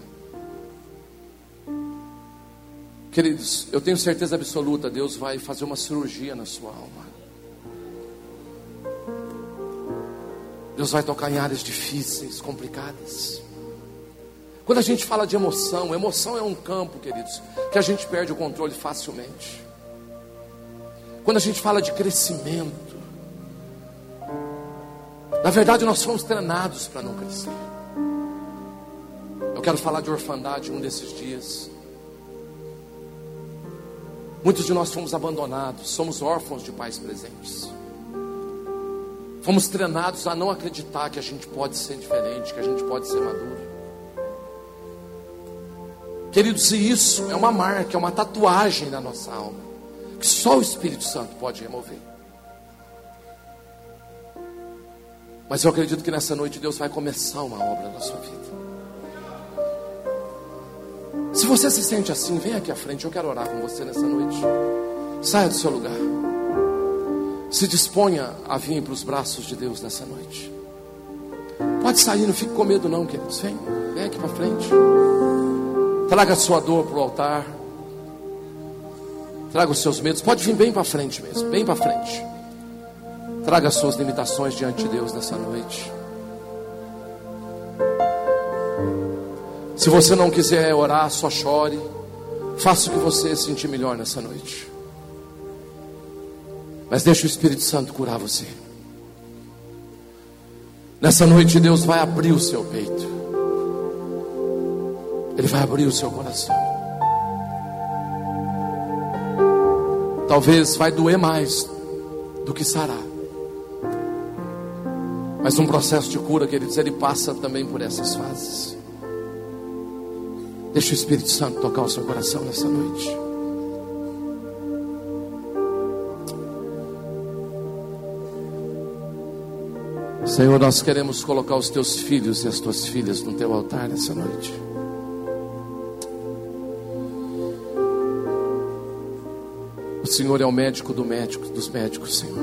Queridos, eu tenho certeza absoluta, Deus vai fazer uma cirurgia na sua alma. Deus vai tocar em áreas difíceis, complicadas. Quando a gente fala de emoção, emoção é um campo, queridos, que a gente perde o controle facilmente. Quando a gente fala de crescimento, na verdade nós somos treinados para não crescer. Eu quero falar de orfandade um desses dias. Muitos de nós fomos abandonados, somos órfãos de pais presentes. Fomos treinados a não acreditar que a gente pode ser diferente, que a gente pode ser maduro. Queridos, se isso é uma marca, é uma tatuagem na nossa alma, que só o Espírito Santo pode remover. Mas eu acredito que nessa noite Deus vai começar uma obra na sua vida. Se você se sente assim, vem aqui à frente, eu quero orar com você nessa noite. Saia do seu lugar. Se disponha a vir para os braços de Deus nessa noite. Pode sair, não fique com medo, não, queridos. Vem, vem aqui para frente. Traga a sua dor para o altar. Traga os seus medos. Pode vir bem para frente mesmo, bem para frente. Traga as suas limitações diante de Deus nessa noite. Se você não quiser orar, só chore. Faça o que você sentir melhor nessa noite. Mas deixa o Espírito Santo curar você. Nessa noite Deus vai abrir o seu peito. Ele vai abrir o seu coração. Talvez vai doer mais do que sarar. Mas um processo de cura, queridos, ele passa também por essas fases. Deixa o Espírito Santo tocar o seu coração nessa noite. Senhor, nós queremos colocar os teus filhos e as tuas filhas no teu altar nessa noite. O Senhor é o médico do médico dos médicos, Senhor.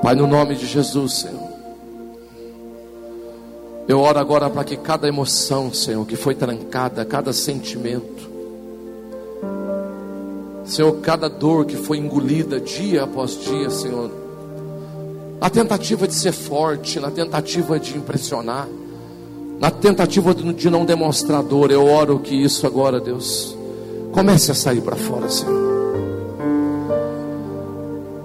Pai, no nome de Jesus, Senhor. Eu oro agora para que cada emoção, Senhor, que foi trancada, cada sentimento, Senhor, cada dor que foi engolida dia após dia, Senhor, na tentativa de ser forte, na tentativa de impressionar, na tentativa de não demonstrar dor. Eu oro que isso agora, Deus, comece a sair para fora, Senhor.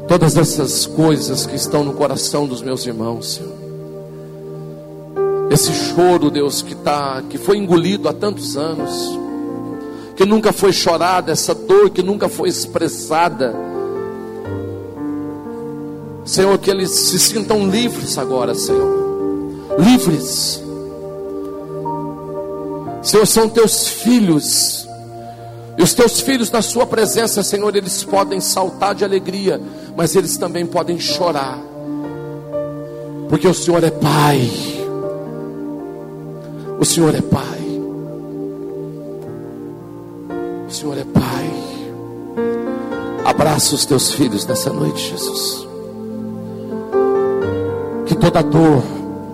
Todas essas coisas que estão no coração dos meus irmãos, Senhor. Esse choro, Deus, que tá, que foi engolido há tantos anos, que nunca foi chorada, essa dor que nunca foi expressada Senhor, que eles se sintam livres agora, Senhor. Livres. Senhor, são teus filhos. E os teus filhos, na Sua presença, Senhor, eles podem saltar de alegria, mas eles também podem chorar, porque o Senhor é Pai. O Senhor é Pai. O Senhor é Pai. Abraça os teus filhos nessa noite, Jesus. Que toda dor,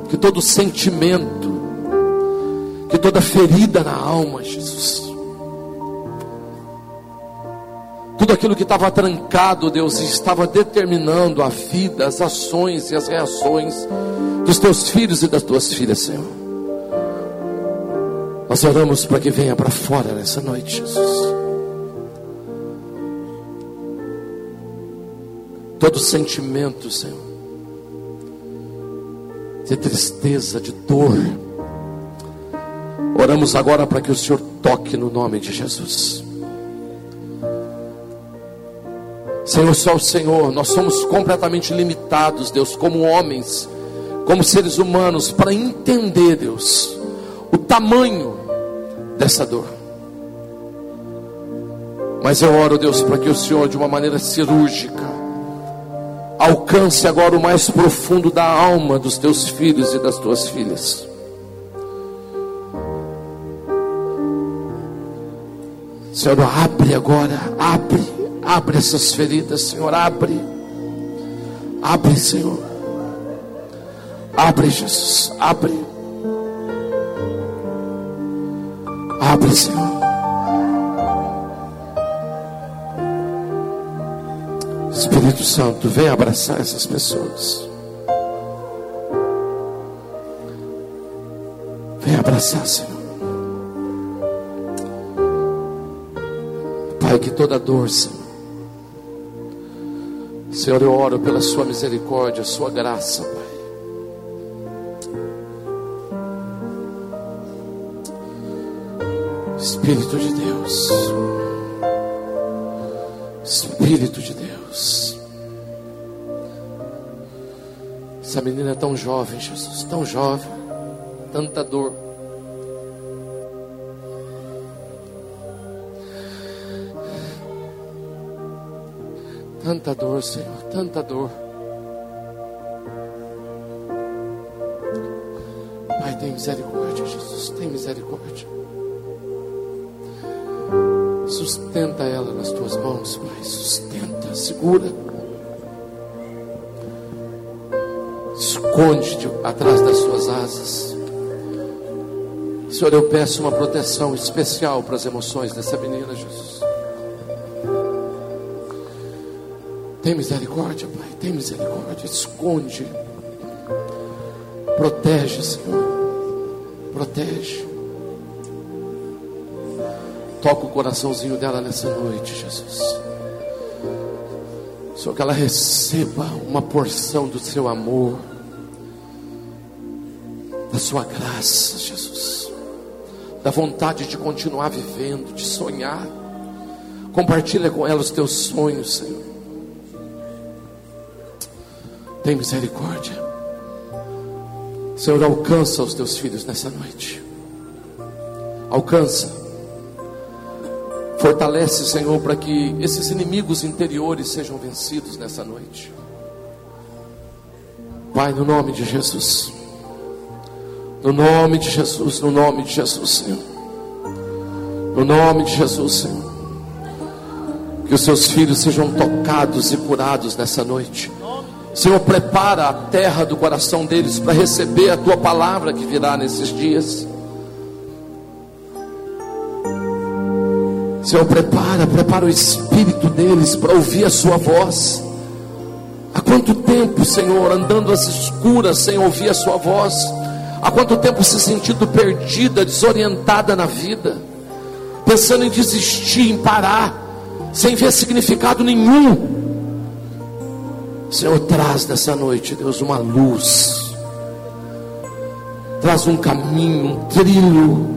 que todo sentimento, que toda ferida na alma, Jesus Tudo aquilo que estava trancado, Deus, estava determinando a vida, as ações e as reações dos teus filhos e das tuas filhas, Senhor. Nós oramos para que venha para fora nessa noite, Jesus. Todo sentimento, Senhor, de tristeza, de dor. Oramos agora para que o Senhor toque no nome de Jesus. Senhor, só o Senhor, nós somos completamente limitados, Deus, como homens, como seres humanos, para entender, Deus, o tamanho dessa dor. Mas eu oro, Deus, para que o Senhor, de uma maneira cirúrgica, alcance agora o mais profundo da alma dos teus filhos e das tuas filhas. Senhor, abre agora, abre Abre essas feridas, Senhor. Abre. Abre, Senhor. Abre, Jesus. Abre. Abre, Senhor. Espírito Santo, vem abraçar essas pessoas. Vem abraçar, Senhor. Pai, que toda dor, Senhor Senhor, eu oro pela Sua misericórdia, Sua graça, Pai. Espírito de Deus, Espírito de Deus. Essa menina é tão jovem, Jesus, tão jovem, tanta dor. Tanta dor, Senhor, tanta dor. Pai, tem misericórdia, Jesus, tem misericórdia. Sustenta ela nas tuas mãos, Pai, sustenta, segura. Esconde atrás das suas asas. Senhor, eu peço uma proteção especial para as emoções dessa menina, Jesus. Tem misericórdia, Pai. Tem misericórdia. Esconde. Protege, Senhor. Protege. Toca o coraçãozinho dela nessa noite, Jesus. Senhor, que ela receba uma porção do seu amor, da sua graça, Jesus, da vontade de continuar vivendo, de sonhar. Compartilha com ela os teus sonhos, Senhor. Tem misericórdia. Senhor, alcança os teus filhos nessa noite. Alcança. Fortalece, Senhor, para que esses inimigos interiores sejam vencidos nessa noite. Pai, no nome de Jesus. No nome de Jesus, no nome de Jesus, Senhor. No nome de Jesus, Senhor. Que os seus filhos sejam tocados e curados nessa noite. Senhor, prepara a terra do coração deles para receber a tua palavra que virá nesses dias. Senhor, prepara, prepara o espírito deles para ouvir a sua voz. Há quanto tempo, Senhor, andando às escuras sem ouvir a sua voz? Há quanto tempo se sentindo perdida, desorientada na vida, pensando em desistir, em parar, sem ver significado nenhum Senhor, traz nessa noite, Deus, uma luz. Traz um caminho, um trilho.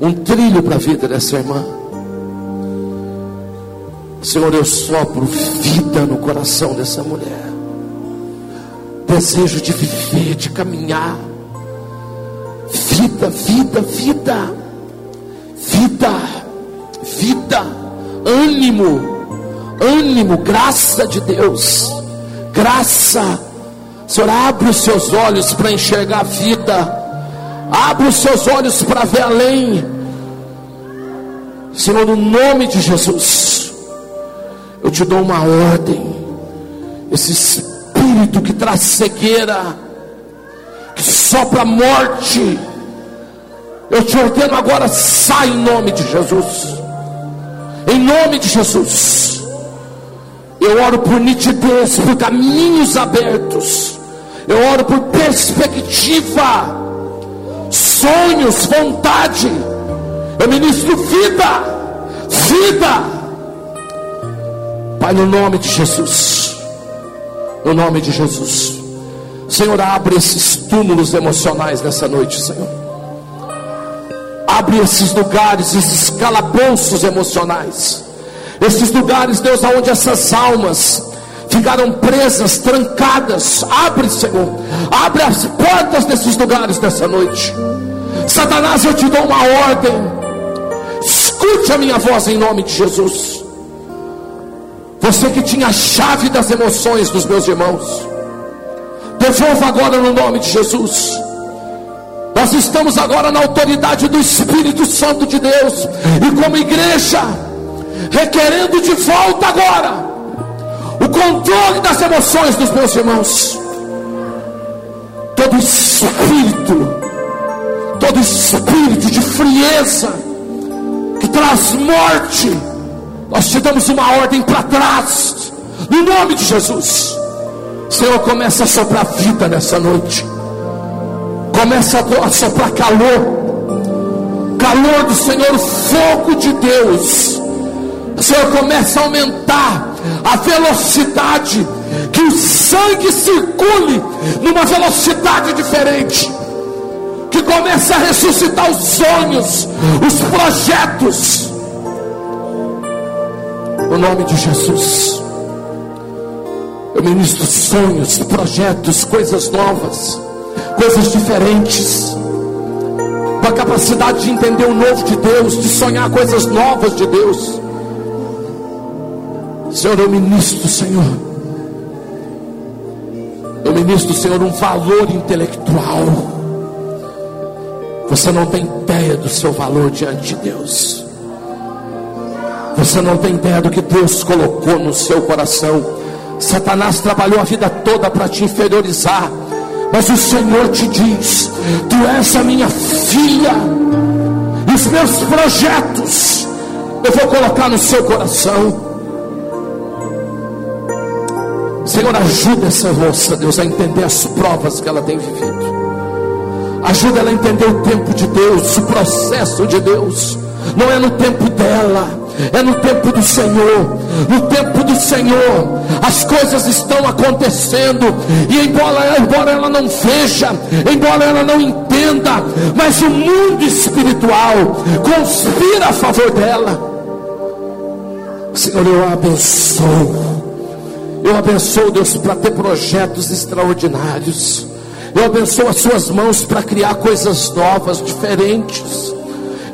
Um trilho para a vida dessa irmã. Senhor, eu sopro vida no coração dessa mulher. desejo de viver, de caminhar. Vida, vida, vida, vida, vida, ânimo, ânimo, graça de Deus, graça. Senhor, abre os seus olhos para enxergar a vida, abre os seus olhos para ver além. Senhor, no nome de Jesus, eu te dou uma ordem. Esse espírito que traz cegueira, sopra morte, eu te ordeno agora, sai em nome de Jesus. Em nome de Jesus. Eu oro por nitidez, por caminhos abertos. Eu oro por perspectiva, sonhos, vontade. Eu ministro vida, vida. Pai, no nome de Jesus. No nome de Jesus. Senhor, abre esses túmulos emocionais nessa noite, Senhor. Abre esses lugares, esses calabouços emocionais. Esses lugares, Deus, aonde essas almas ficaram presas, trancadas. Abre, Senhor. Abre as portas desses lugares nessa noite. Satanás, eu te dou uma ordem. Escute a minha voz em nome de Jesus. Você que tinha a chave das emoções dos meus irmãos. Devolva agora no nome de Jesus. Nós estamos agora na autoridade do Espírito Santo de Deus, e como igreja, requerendo de volta agora o controle das emoções dos meus irmãos. Todo espírito, todo espírito de frieza que traz morte, nós te damos uma ordem para trás, no nome de Jesus. Senhor, começa a soprar vida nessa noite começa a soprar calor, calor do Senhor, fogo de Deus. O Senhor começa a aumentar a velocidade, que o sangue circule numa velocidade diferente, que comece a ressuscitar os sonhos, os projetos. No nome de Jesus, eu ministro sonhos, projetos, coisas novas coisas diferentes, com a capacidade de entender o novo de Deus, de sonhar coisas novas de Deus. Senhor, eu ministro, Senhor. Eu ministro, Senhor, um valor intelectual. Você não tem ideia do seu valor diante de Deus. Você não tem ideia do que Deus colocou no seu coração. Satanás trabalhou a vida toda para te inferiorizar mas o Senhor te diz: Tu és a minha filha, e os meus projetos eu vou colocar no seu coração. Senhor, ajuda essa moça, Deus, a entender as provas que ela tem vivido. Ajuda ela a entender o tempo de Deus, o processo de Deus. Não é no tempo dela é no tempo do Senhor. No tempo do Senhor, as coisas estão acontecendo, e embora, embora ela não veja, embora ela não entenda, mas o mundo espiritual conspira a favor dela. Senhor, eu abençoo. Eu abençoo, Deus, para ter projetos extraordinários. Eu abençoo as suas mãos para criar coisas novas, diferentes.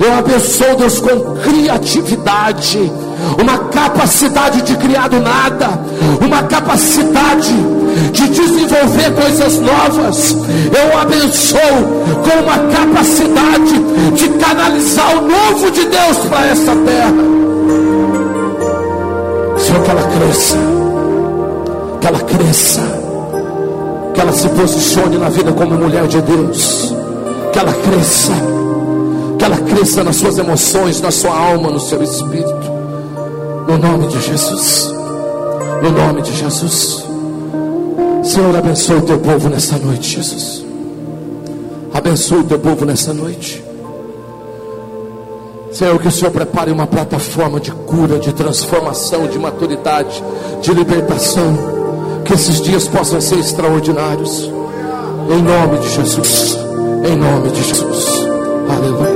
Eu abençoo Deus com criatividade, uma capacidade de criar do nada, uma capacidade de desenvolver coisas novas. Eu abençoo com uma capacidade de canalizar o novo de Deus para essa terra. Senhor, que ela cresça, que ela cresça, que ela se posicione na vida como mulher de Deus, que ela cresça que ela cresça nas suas emoções, na sua alma, no seu espírito. No nome de Jesus. No nome de Jesus. Senhor, abençoe o teu povo nessa noite, Jesus. Abençoe o teu povo nessa noite. Senhor, que o Senhor prepare uma plataforma de cura, de transformação, de maturidade, de libertação. Que esses dias possam ser extraordinários. Em nome de Jesus. Em nome de Jesus. Aleluia.